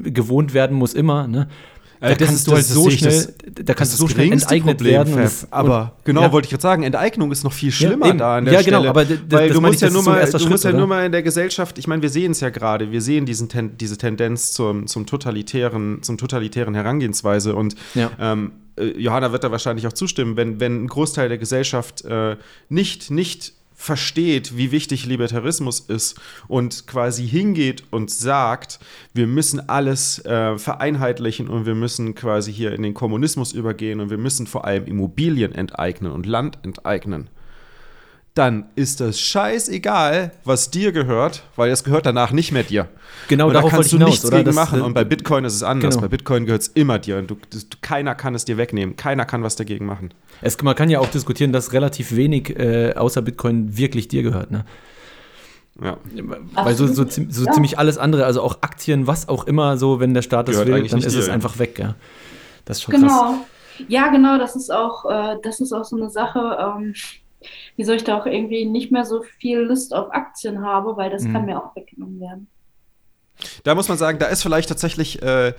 [SPEAKER 2] gewohnt werden muss immer, ne?
[SPEAKER 3] Äh, da kannst du halt so schnell, das, da kannst du so schnell enteignet Problem, werden. Das, aber genau, ja. wollte ich gerade sagen, Enteignung ist noch viel schlimmer ja, da an der ja, genau, Stelle. Aber weil du musst ja nur mal, du Schritt, musst ja nur mal in der Gesellschaft, ich meine, wir sehen es ja gerade, wir sehen diesen Ten, diese Tendenz zum, zum totalitären, zum totalitären Herangehensweise und ähm, äh, Johanna wird da wahrscheinlich auch zustimmen, wenn, wenn ein Großteil der Gesellschaft äh, nicht, nicht versteht, wie wichtig Libertarismus ist und quasi hingeht und sagt, wir müssen alles äh, vereinheitlichen und wir müssen quasi hier in den Kommunismus übergehen und wir müssen vor allem Immobilien enteignen und Land enteignen dann ist das scheißegal, was dir gehört, weil es gehört danach nicht mehr dir.
[SPEAKER 2] Genau,
[SPEAKER 3] und da kannst du hinaus, nichts oder? gegen das, machen. Und bei Bitcoin ist es anders. Genau. Bei Bitcoin gehört es immer dir und du, das, keiner kann es dir wegnehmen. Keiner kann was dagegen machen.
[SPEAKER 2] Es, man kann ja auch diskutieren, dass relativ wenig äh, außer Bitcoin wirklich dir gehört. Ne? Ja. Weil so, so, so ja. ziemlich alles andere, also auch Aktien, was auch immer, so, wenn der Staat das will, dann ist dir, es ja. einfach weg. Ja.
[SPEAKER 1] Das ist schon genau. krass. Ja, genau, das ist auch, äh, das ist auch so eine Sache. Ähm, wieso ich da auch irgendwie nicht mehr so viel Lust auf Aktien habe, weil das mhm. kann mir auch weggenommen werden.
[SPEAKER 3] Da muss man sagen, da ist vielleicht tatsächlich äh,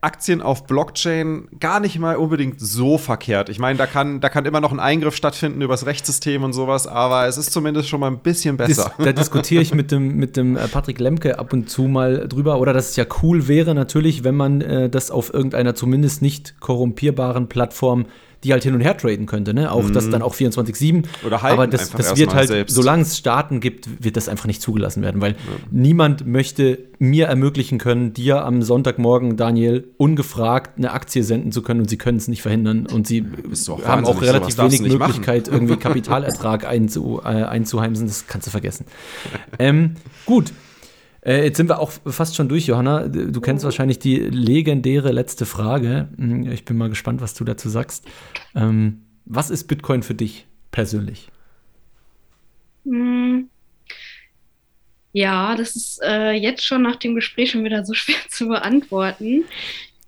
[SPEAKER 3] Aktien auf Blockchain gar nicht mal unbedingt so verkehrt. Ich meine, da kann, da kann immer noch ein Eingriff stattfinden über das Rechtssystem und sowas, aber es ist zumindest schon mal ein bisschen besser.
[SPEAKER 2] Das, da diskutiere ich *laughs* mit dem, mit dem äh, Patrick Lemke ab und zu mal drüber. Oder dass es ja cool wäre, natürlich, wenn man äh, das auf irgendeiner zumindest nicht korrumpierbaren Plattform die halt hin und her traden könnte, ne? Auch mhm. das dann auch 24-7.
[SPEAKER 3] Oder
[SPEAKER 2] halt. Aber das, das wird halt, selbst. solange es Staaten gibt, wird das einfach nicht zugelassen werden, weil ja. niemand möchte mir ermöglichen können, dir am Sonntagmorgen, Daniel, ungefragt eine Aktie senden zu können und sie können es nicht verhindern und sie auch haben auch relativ wenig Möglichkeit, machen. irgendwie *laughs* Kapitalertrag einzu, äh, einzuheimsen. Das kannst du vergessen. ähm, gut. Äh, jetzt sind wir auch fast schon durch, Johanna. Du kennst wahrscheinlich die legendäre letzte Frage. Hm, ich bin mal gespannt, was du dazu sagst. Ähm, was ist Bitcoin für dich persönlich?
[SPEAKER 1] Hm. Ja, das ist äh, jetzt schon nach dem Gespräch schon wieder so *laughs* schwer zu beantworten.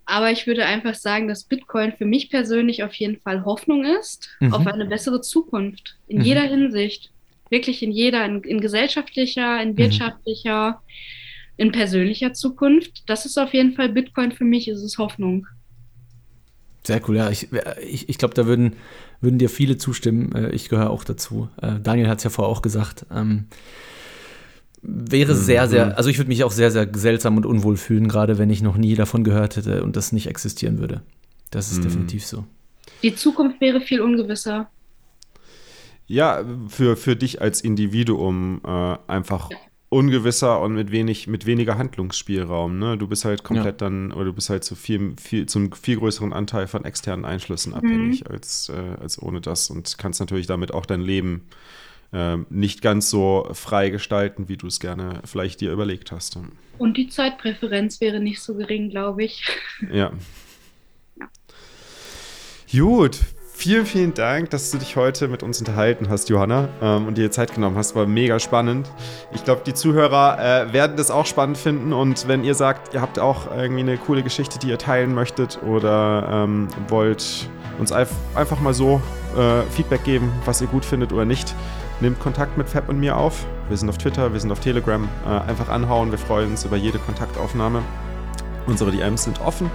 [SPEAKER 1] Aber ich würde einfach sagen, dass Bitcoin für mich persönlich auf jeden Fall Hoffnung ist mhm. auf eine bessere Zukunft in mhm. jeder Hinsicht wirklich in jeder, in, in gesellschaftlicher, in mhm. wirtschaftlicher, mhm. in persönlicher Zukunft. Das ist auf jeden Fall Bitcoin für mich, ist es Hoffnung.
[SPEAKER 2] Sehr cool, ja. Ich, ich, ich glaube, da würden, würden dir viele zustimmen. Äh, ich gehöre auch dazu. Äh, Daniel hat es ja vorher auch gesagt. Ähm, wäre mhm. sehr, sehr, also ich würde mich auch sehr, sehr seltsam und unwohl fühlen, gerade wenn ich noch nie davon gehört hätte und das nicht existieren würde. Das ist mhm. definitiv so.
[SPEAKER 1] Die Zukunft wäre viel ungewisser.
[SPEAKER 3] Ja, für, für dich als Individuum äh, einfach ungewisser und mit wenig, mit weniger Handlungsspielraum. Ne? Du bist halt komplett ja. dann, oder du bist halt zu viel, viel, zum viel größeren Anteil von externen Einflüssen mhm. abhängig als, äh, als ohne das und kannst natürlich damit auch dein Leben äh, nicht ganz so frei gestalten, wie du es gerne vielleicht dir überlegt hast.
[SPEAKER 1] Und die Zeitpräferenz wäre nicht so gering, glaube ich.
[SPEAKER 3] Ja. *laughs* ja. Gut, Vielen, vielen Dank, dass du dich heute mit uns unterhalten hast, Johanna, ähm, und dir Zeit genommen hast. War mega spannend. Ich glaube, die Zuhörer äh, werden das auch spannend finden. Und wenn ihr sagt, ihr habt auch irgendwie eine coole Geschichte, die ihr teilen möchtet oder ähm, wollt uns einfach mal so äh, Feedback geben, was ihr gut findet oder nicht, nehmt Kontakt mit Fab und mir auf. Wir sind auf Twitter, wir sind auf Telegram. Äh, einfach anhauen. Wir freuen uns über jede Kontaktaufnahme. Unsere DMs sind offen.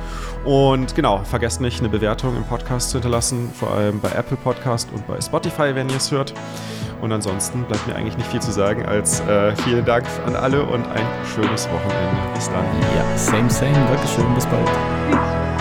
[SPEAKER 3] Und genau, vergesst nicht, eine Bewertung im Podcast zu hinterlassen, vor allem bei Apple Podcast und bei Spotify, wenn ihr es hört. Und ansonsten bleibt mir eigentlich nicht viel zu sagen als äh, vielen Dank an alle und ein schönes Wochenende. Bis dann.
[SPEAKER 2] Ja, same, same. Dankeschön. Bis bald.